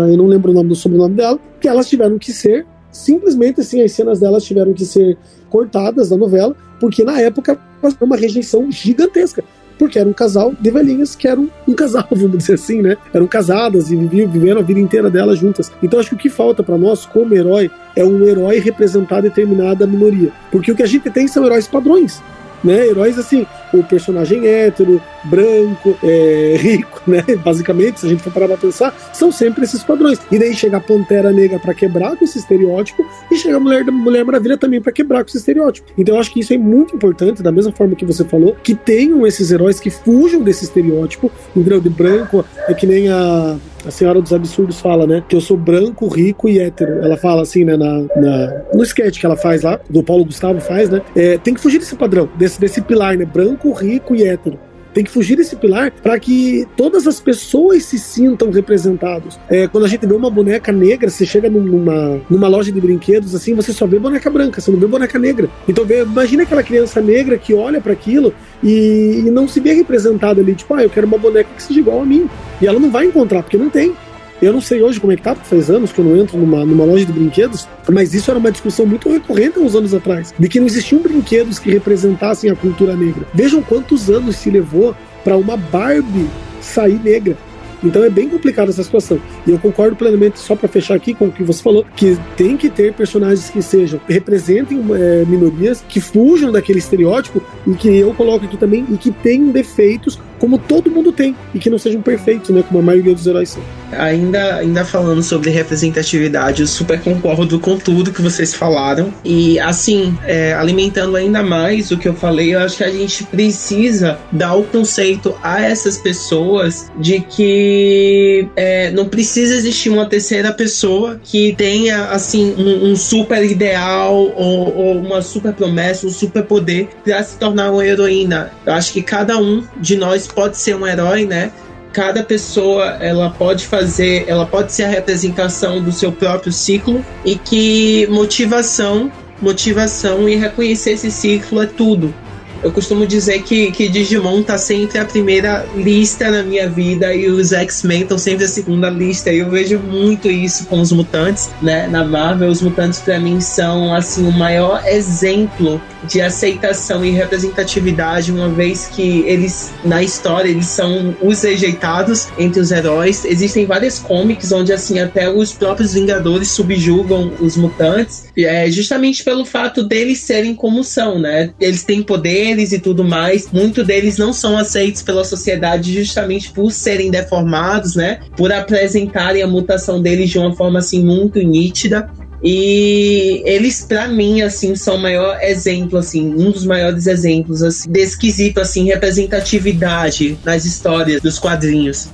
eu não lembro o nome do sobrenome dela, que elas tiveram que ser, simplesmente assim, as cenas delas tiveram que ser cortadas da novela, porque na época uma rejeição gigantesca. Porque era um casal de velhinhas que eram um casal, vamos dizer assim, né? Eram casadas e viviam, viveram a vida inteira delas juntas. Então acho que o que falta para nós, como herói, é um herói representar determinada minoria. Porque o que a gente tem são heróis padrões né? Heróis assim, o personagem hétero, branco, é, rico, né? Basicamente, se a gente for parar pra pensar, são sempre esses padrões. E daí chega a Pantera Negra para quebrar com esse estereótipo e chega a Mulher, Mulher Maravilha também para quebrar com esse estereótipo. Então eu acho que isso é muito importante, da mesma forma que você falou, que tenham esses heróis que fujam desse estereótipo, entendeu? De branco, é que nem a a Senhora dos Absurdos fala, né? Que eu sou branco, rico e hétero. Ela fala assim, né? Na, na no sketch que ela faz lá, do Paulo Gustavo faz, né? É, tem que fugir desse padrão, desse, desse pilar, né? Branco, rico e hétero tem que fugir desse pilar para que todas as pessoas se sintam representados. É, quando a gente vê uma boneca negra, você chega numa, numa loja de brinquedos assim, você só vê boneca branca, você não vê boneca negra. Então vê, imagina aquela criança negra que olha para aquilo e, e não se vê representada ali, tipo, ah, eu quero uma boneca que seja igual a mim. E ela não vai encontrar, porque não tem. Eu não sei hoje como é que tá, porque faz anos que eu não entro numa, numa loja de brinquedos, mas isso era uma discussão muito recorrente há uns anos atrás, de que não existiam brinquedos que representassem a cultura negra. Vejam quantos anos se levou para uma Barbie sair negra. Então é bem complicada essa situação. E eu concordo plenamente, só para fechar aqui com o que você falou, que tem que ter personagens que sejam, representem é, minorias, que fujam daquele estereótipo e que eu coloco aqui também, e que tenham defeitos como todo mundo tem, e que não sejam perfeitos, né? Como a maioria dos heróis são. Ainda, ainda falando sobre representatividade, eu super concordo com tudo que vocês falaram. E assim, é, alimentando ainda mais o que eu falei, eu acho que a gente precisa dar o conceito a essas pessoas de que é, não precisa existir uma terceira pessoa que tenha assim um, um super ideal ou, ou, uma super promessa, um super poder para se tornar uma heroína. Eu acho que cada um de nós pode ser um herói, né? cada pessoa ela pode fazer, ela pode ser a representação do seu próprio ciclo e que motivação, motivação e reconhecer esse ciclo é tudo. Eu costumo dizer que, que Digimon tá sempre a primeira lista na minha vida e os X-Men estão sempre a segunda lista. E eu vejo muito isso com os mutantes, né? Na Marvel, os mutantes para mim são assim o maior exemplo de aceitação e representatividade, uma vez que eles na história eles são os rejeitados entre os heróis. Existem vários comics onde assim até os próprios Vingadores subjugam os mutantes, é justamente pelo fato deles serem como são, né? Eles têm poder poderes e tudo mais, muito deles não são aceitos pela sociedade justamente por serem deformados, né? Por apresentarem a mutação deles de uma forma assim muito nítida. E eles, para mim, assim, são o maior exemplo, assim, um dos maiores exemplos, assim, desse quesito, assim, representatividade nas histórias dos quadrinhos.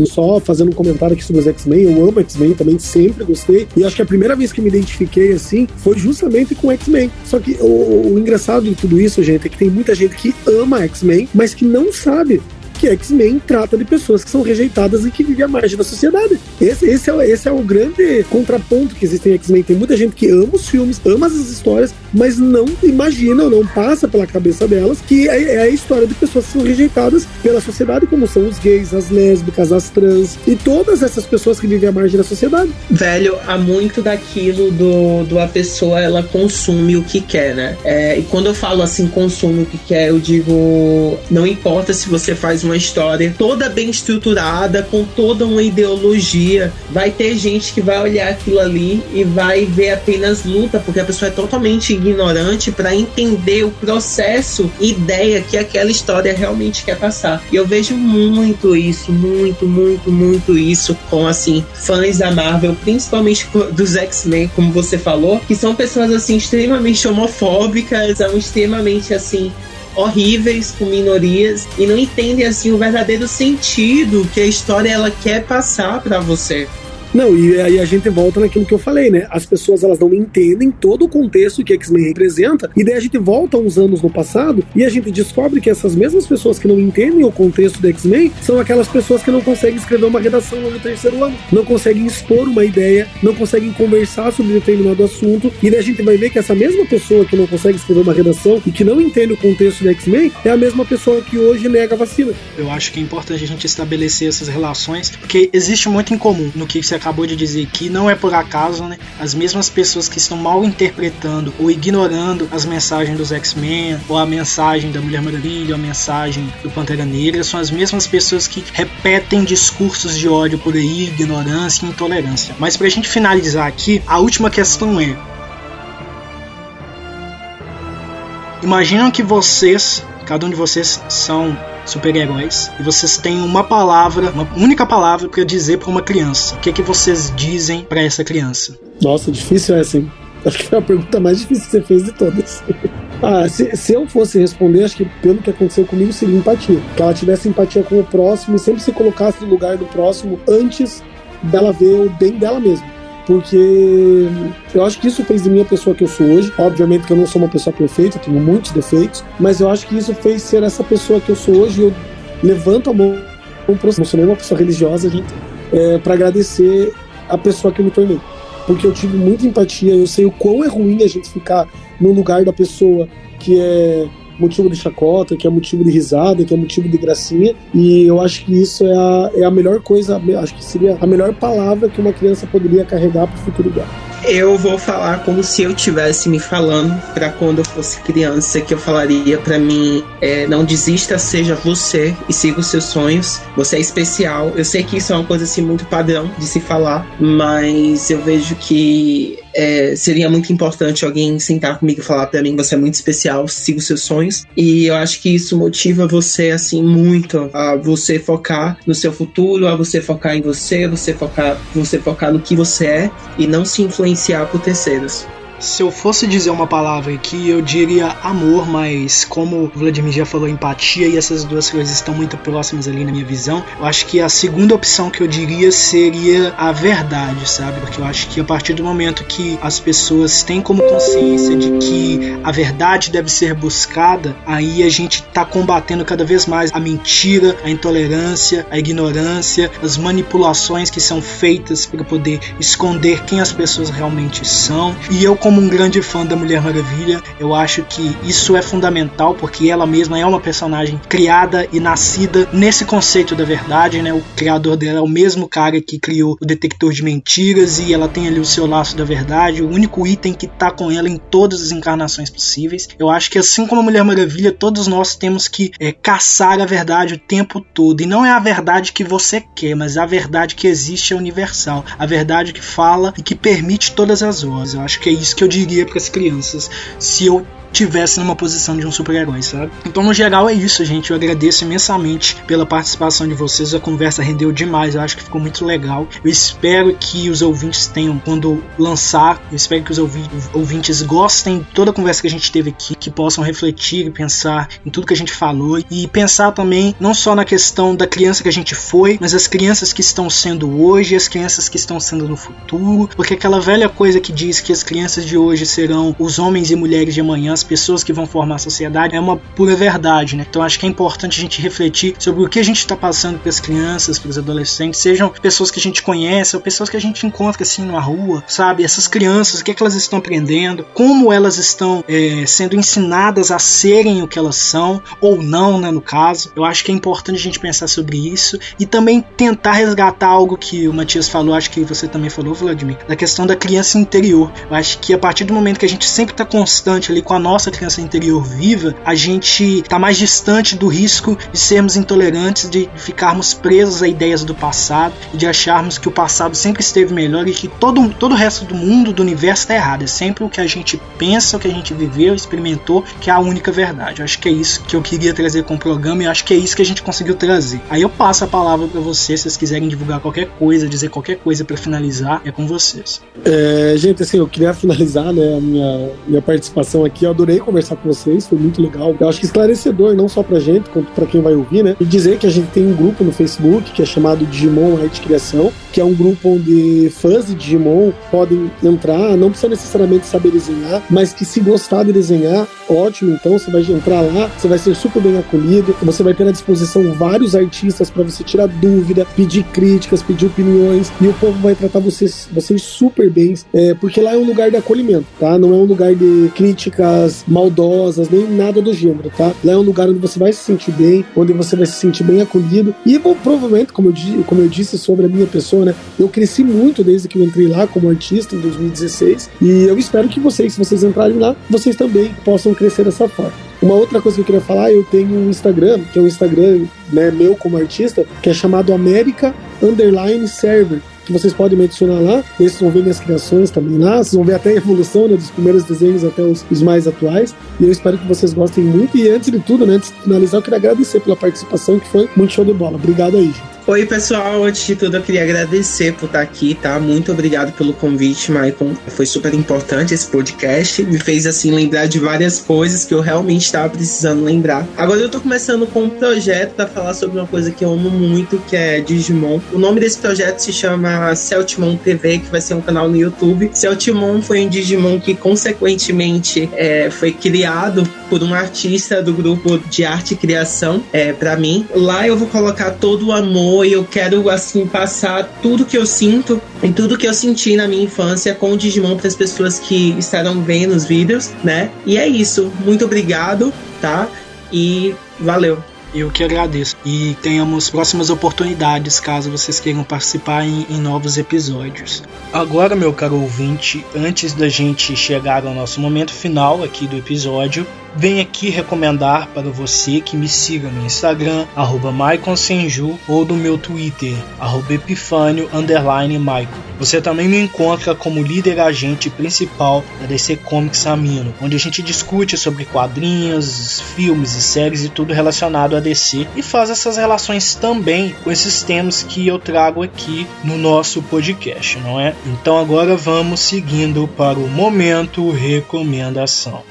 E só fazendo um comentário aqui sobre os X-Men, eu amo X-Men também, sempre gostei. E acho que a primeira vez que me identifiquei assim foi justamente com X-Men. Só que o, o engraçado de tudo isso, gente, é que tem muita gente que ama X-Men, mas que não sabe que X-Men trata de pessoas que são rejeitadas e que vivem à margem da sociedade. Esse, esse, é, esse é o grande contraponto que existe em X-Men. Tem muita gente que ama os filmes, ama as histórias, mas não imagina ou não passa pela cabeça delas que é, é a história de pessoas que são rejeitadas pela sociedade, como são os gays, as lésbicas, as trans e todas essas pessoas que vivem à margem da sociedade. Velho, há muito daquilo do, do a pessoa ela consome o que quer, né? É, e quando eu falo assim, consome o que quer, eu digo, não importa se você faz uma uma história toda bem estruturada, com toda uma ideologia. Vai ter gente que vai olhar aquilo ali e vai ver apenas luta, porque a pessoa é totalmente ignorante para entender o processo, ideia que aquela história realmente quer passar. E eu vejo muito isso, muito, muito, muito isso com assim fãs da Marvel, principalmente dos X-Men, como você falou, que são pessoas assim extremamente homofóbicas, são extremamente assim horríveis com minorias e não entendem assim o verdadeiro sentido que a história ela quer passar para você. Não, e aí a gente volta naquilo que eu falei, né? As pessoas elas não entendem todo o contexto que X-Men representa, e daí a gente volta uns anos no passado e a gente descobre que essas mesmas pessoas que não entendem o contexto do X-Men são aquelas pessoas que não conseguem escrever uma redação no terceiro ano, não conseguem expor uma ideia, não conseguem conversar sobre determinado assunto, e daí a gente vai ver que essa mesma pessoa que não consegue escrever uma redação e que não entende o contexto do X-Men é a mesma pessoa que hoje nega a vacina. Eu acho que é importante a gente estabelecer essas relações, porque existe muito em comum no que você acabou de dizer que não é por acaso, né? As mesmas pessoas que estão mal interpretando ou ignorando as mensagens dos X-Men, ou a mensagem da Mulher Maravilha, ou a mensagem do Pantera Negra, são as mesmas pessoas que repetem discursos de ódio por aí, ignorância e intolerância. Mas pra gente finalizar aqui, a última questão é: Imaginam que vocês, cada um de vocês, são super-heróis e vocês têm uma palavra, uma única palavra para dizer para uma criança. O que é que vocês dizem para essa criança? Nossa, difícil essa, hein? Acho que foi a pergunta mais difícil que você fez de todas. Ah, se, se, eu fosse responder, acho que pelo que aconteceu comigo seria empatia. Que ela tivesse empatia com o próximo e sempre se colocasse no lugar do próximo antes dela ver o bem dela mesma porque eu acho que isso fez de mim a pessoa que eu sou hoje. Obviamente que eu não sou uma pessoa perfeita, tenho muitos defeitos, mas eu acho que isso fez ser essa pessoa que eu sou hoje. Eu levanto a mão não sou nem uma pessoa religiosa, gente, é, para agradecer a pessoa que eu me tornei. Porque eu tive muita empatia, eu sei o quão é ruim a gente ficar no lugar da pessoa que é motivo de chacota, que é motivo de risada, que é motivo de gracinha. E eu acho que isso é a, é a melhor coisa, acho que seria a melhor palavra que uma criança poderia carregar para o futuro dela. Eu vou falar como se eu tivesse me falando para quando eu fosse criança, que eu falaria para mim: é, não desista, seja você e siga os seus sonhos. Você é especial. Eu sei que isso é uma coisa assim muito padrão de se falar, mas eu vejo que é, seria muito importante alguém sentar comigo e falar para mim: você é muito especial, siga os seus sonhos. E eu acho que isso motiva você, assim, muito a você focar no seu futuro, a você focar em você, você focar, você focar no que você é e não se influenciar por terceiros. Se eu fosse dizer uma palavra aqui, eu diria amor, mas como o Vladimir já falou, empatia e essas duas coisas estão muito próximas ali na minha visão, eu acho que a segunda opção que eu diria seria a verdade, sabe? Porque eu acho que a partir do momento que as pessoas têm como consciência de que a verdade deve ser buscada, aí a gente está combatendo cada vez mais a mentira, a intolerância, a ignorância, as manipulações que são feitas para poder esconder quem as pessoas realmente são. E eu, como um grande fã da Mulher Maravilha, eu acho que isso é fundamental porque ela mesma é uma personagem criada e nascida nesse conceito da verdade, né? O criador dela é o mesmo cara que criou o detector de mentiras e ela tem ali o seu laço da verdade, o único item que tá com ela em todas as encarnações possíveis. Eu acho que assim como a Mulher Maravilha, todos nós temos que é, caçar a verdade o tempo todo. E não é a verdade que você quer, mas a verdade que existe é universal. A verdade que fala e que permite todas as vozes. Eu acho que é isso que eu diria para as crianças se eu tivesse numa posição de um super-herói, sabe? Então, no geral, é isso, gente. Eu agradeço imensamente pela participação de vocês. A conversa rendeu demais, eu acho que ficou muito legal. Eu espero que os ouvintes tenham, quando lançar, eu espero que os ouvintes gostem de toda a conversa que a gente teve aqui, que possam refletir e pensar em tudo que a gente falou e pensar também não só na questão da criança que a gente foi, mas as crianças que estão sendo hoje, as crianças que estão sendo no futuro, porque aquela velha coisa que diz que as crianças de hoje serão os homens e mulheres de amanhã as pessoas que vão formar a sociedade é uma pura verdade, né? Então acho que é importante a gente refletir sobre o que a gente está passando para as crianças, para os adolescentes, sejam pessoas que a gente conhece ou pessoas que a gente encontra assim na rua, sabe? Essas crianças, o que é que elas estão aprendendo, como elas estão é, sendo ensinadas a serem o que elas são ou não, né? No caso, eu acho que é importante a gente pensar sobre isso e também tentar resgatar algo que o Matias falou, acho que você também falou, Vladimir, da questão da criança interior. Eu acho que a partir do momento que a gente sempre está constante ali com a nossa criança interior viva, a gente está mais distante do risco de sermos intolerantes, de ficarmos presos a ideias do passado e de acharmos que o passado sempre esteve melhor e que todo, todo o resto do mundo, do universo está errado. É sempre o que a gente pensa, o que a gente viveu, experimentou, que é a única verdade. Eu acho que é isso que eu queria trazer com o programa e acho que é isso que a gente conseguiu trazer. Aí eu passo a palavra para vocês, se vocês quiserem divulgar qualquer coisa, dizer qualquer coisa para finalizar, é com vocês. É, gente, assim, eu queria finalizar né, a minha, minha participação aqui. Eu adorei conversar com vocês, foi muito legal. Eu acho que esclarecedor, não só pra gente, quanto pra quem vai ouvir, né? E dizer que a gente tem um grupo no Facebook que é chamado Digimon Arte Criação, que é um grupo onde fãs de Digimon podem entrar, não precisa necessariamente saber desenhar, mas que se gostar de desenhar, ótimo, então você vai entrar lá, você vai ser super bem acolhido, você vai ter à disposição vários artistas para você tirar dúvida, pedir críticas, pedir opiniões, e o povo vai tratar vocês, vocês super bem, é, porque lá é um lugar de acolhimento, tá? Não é um lugar de críticas maldosas, nem nada do gênero, tá? Lá é um lugar onde você vai se sentir bem, onde você vai se sentir bem acolhido, e bom, provavelmente, como eu, como eu disse sobre a minha pessoa, né? Eu cresci muito desde que eu entrei lá como artista em 2016, e eu espero que vocês, se vocês entrarem lá, vocês também possam crescer dessa forma. Uma outra coisa que eu queria falar, eu tenho um Instagram, que é um Instagram né, meu como artista, que é chamado América Underline Server que vocês podem me adicionar lá. Vocês vão ver minhas criações também lá. Vocês vão ver até a evolução né, dos primeiros desenhos até os, os, mais atuais. E eu espero que vocês gostem muito. E antes de tudo, né, antes de finalizar, eu queria agradecer pela participação, que foi muito show de bola. Obrigado aí, gente. Oi, pessoal. Antes de tudo, eu queria agradecer por estar aqui, tá? Muito obrigado pelo convite, Maicon. Foi super importante esse podcast. Me fez, assim, lembrar de várias coisas que eu realmente estava precisando lembrar. Agora eu tô começando com um projeto para falar sobre uma coisa que eu amo muito, que é Digimon. O nome desse projeto se chama Celtimon TV, que vai ser um canal no YouTube. Celtimon foi um Digimon que, consequentemente, é, foi criado por um artista do grupo de arte e criação, é, para mim. Lá eu vou colocar todo o amor e eu quero assim passar tudo que eu sinto e tudo que eu senti na minha infância com o Digimon para as pessoas que estarão vendo os vídeos, né? E é isso. Muito obrigado, tá? E valeu. Eu que agradeço. E tenhamos próximas oportunidades caso vocês queiram participar em, em, novos episódios. Agora, meu caro ouvinte, antes da gente chegar ao nosso momento final aqui do episódio, venho aqui recomendar para você que me siga no Instagram, arroba ou no meu Twitter, arroba Epifânio. Você também me encontra como líder agente principal da DC Comics Amino, onde a gente discute sobre quadrinhos, filmes e séries e tudo relacionado a DC e faz essas relações também com esses temas que eu trago aqui no nosso podcast, não é? Então agora vamos seguindo para o momento recomendação.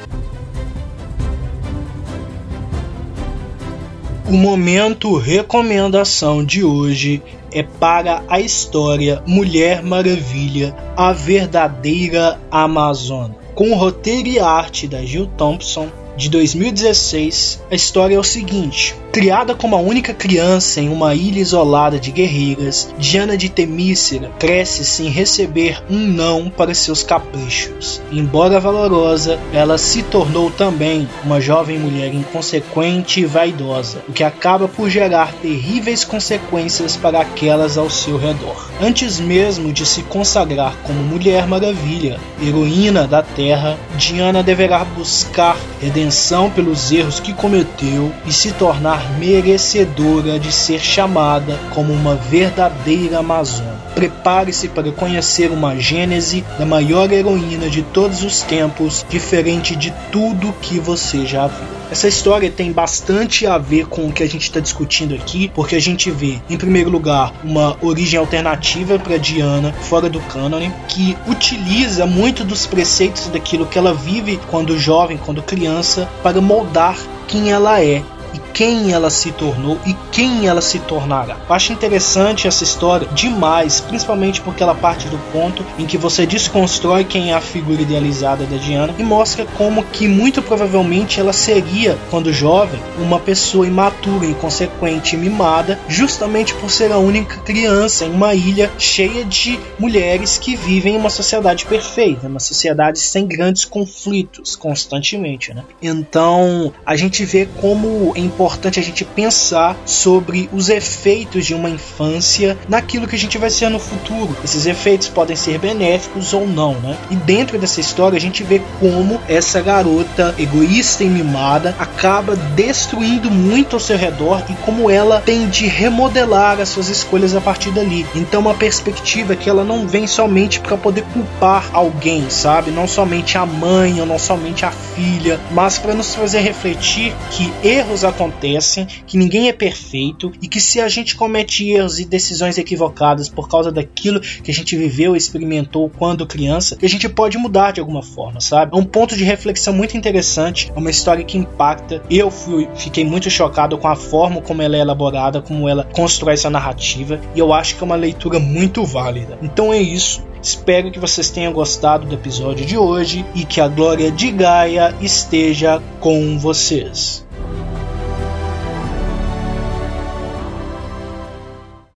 O momento recomendação de hoje é para a história Mulher Maravilha, a verdadeira Amazona. Com roteiro e arte da Jill Thompson, de 2016, a história é o seguinte: Criada como a única criança em uma ilha isolada de guerreiras, Diana de Temícera cresce sem receber um não para seus caprichos. Embora valorosa, ela se tornou também uma jovem mulher inconsequente e vaidosa, o que acaba por gerar terríveis consequências para aquelas ao seu redor. Antes mesmo de se consagrar como Mulher Maravilha, heroína da Terra, Diana deverá buscar redenção pelos erros que cometeu e se tornar merecedora de ser chamada como uma verdadeira Amazônia. Prepare-se para conhecer uma gênese da maior heroína de todos os tempos, diferente de tudo que você já viu. Essa história tem bastante a ver com o que a gente está discutindo aqui, porque a gente vê, em primeiro lugar, uma origem alternativa para Diana, fora do cânone, que utiliza muito dos preceitos daquilo que ela vive quando jovem, quando criança, para moldar quem ela é e quem ela se tornou e quem ela se tornará. Eu acho interessante essa história demais, principalmente porque ela parte do ponto em que você desconstrói quem é a figura idealizada da Diana e mostra como que muito provavelmente ela seria, quando jovem, uma pessoa imatura, inconsequente, mimada, justamente por ser a única criança em uma ilha cheia de mulheres que vivem em uma sociedade perfeita, uma sociedade sem grandes conflitos constantemente, né? Então, a gente vê como é importante a gente pensar sobre os efeitos de uma infância naquilo que a gente vai ser no futuro. Esses efeitos podem ser benéficos ou não, né? E dentro dessa história a gente vê como essa garota egoísta e mimada acaba destruindo muito ao seu redor e como ela tem de remodelar as suas escolhas a partir dali. Então uma perspectiva que ela não vem somente para poder culpar alguém, sabe? Não somente a mãe ou não somente a filha, mas para nos fazer refletir que erros acontecem, que ninguém é perfeito e que se a gente comete erros e decisões equivocadas por causa daquilo que a gente viveu experimentou quando criança, que a gente pode mudar de alguma forma, sabe? É um ponto de reflexão muito interessante, é uma história que impacta. Eu fui, fiquei muito chocado com a forma como ela é elaborada, como ela constrói essa narrativa, e eu acho que é uma leitura muito válida. Então é isso. Espero que vocês tenham gostado do episódio de hoje e que a glória de Gaia esteja com vocês.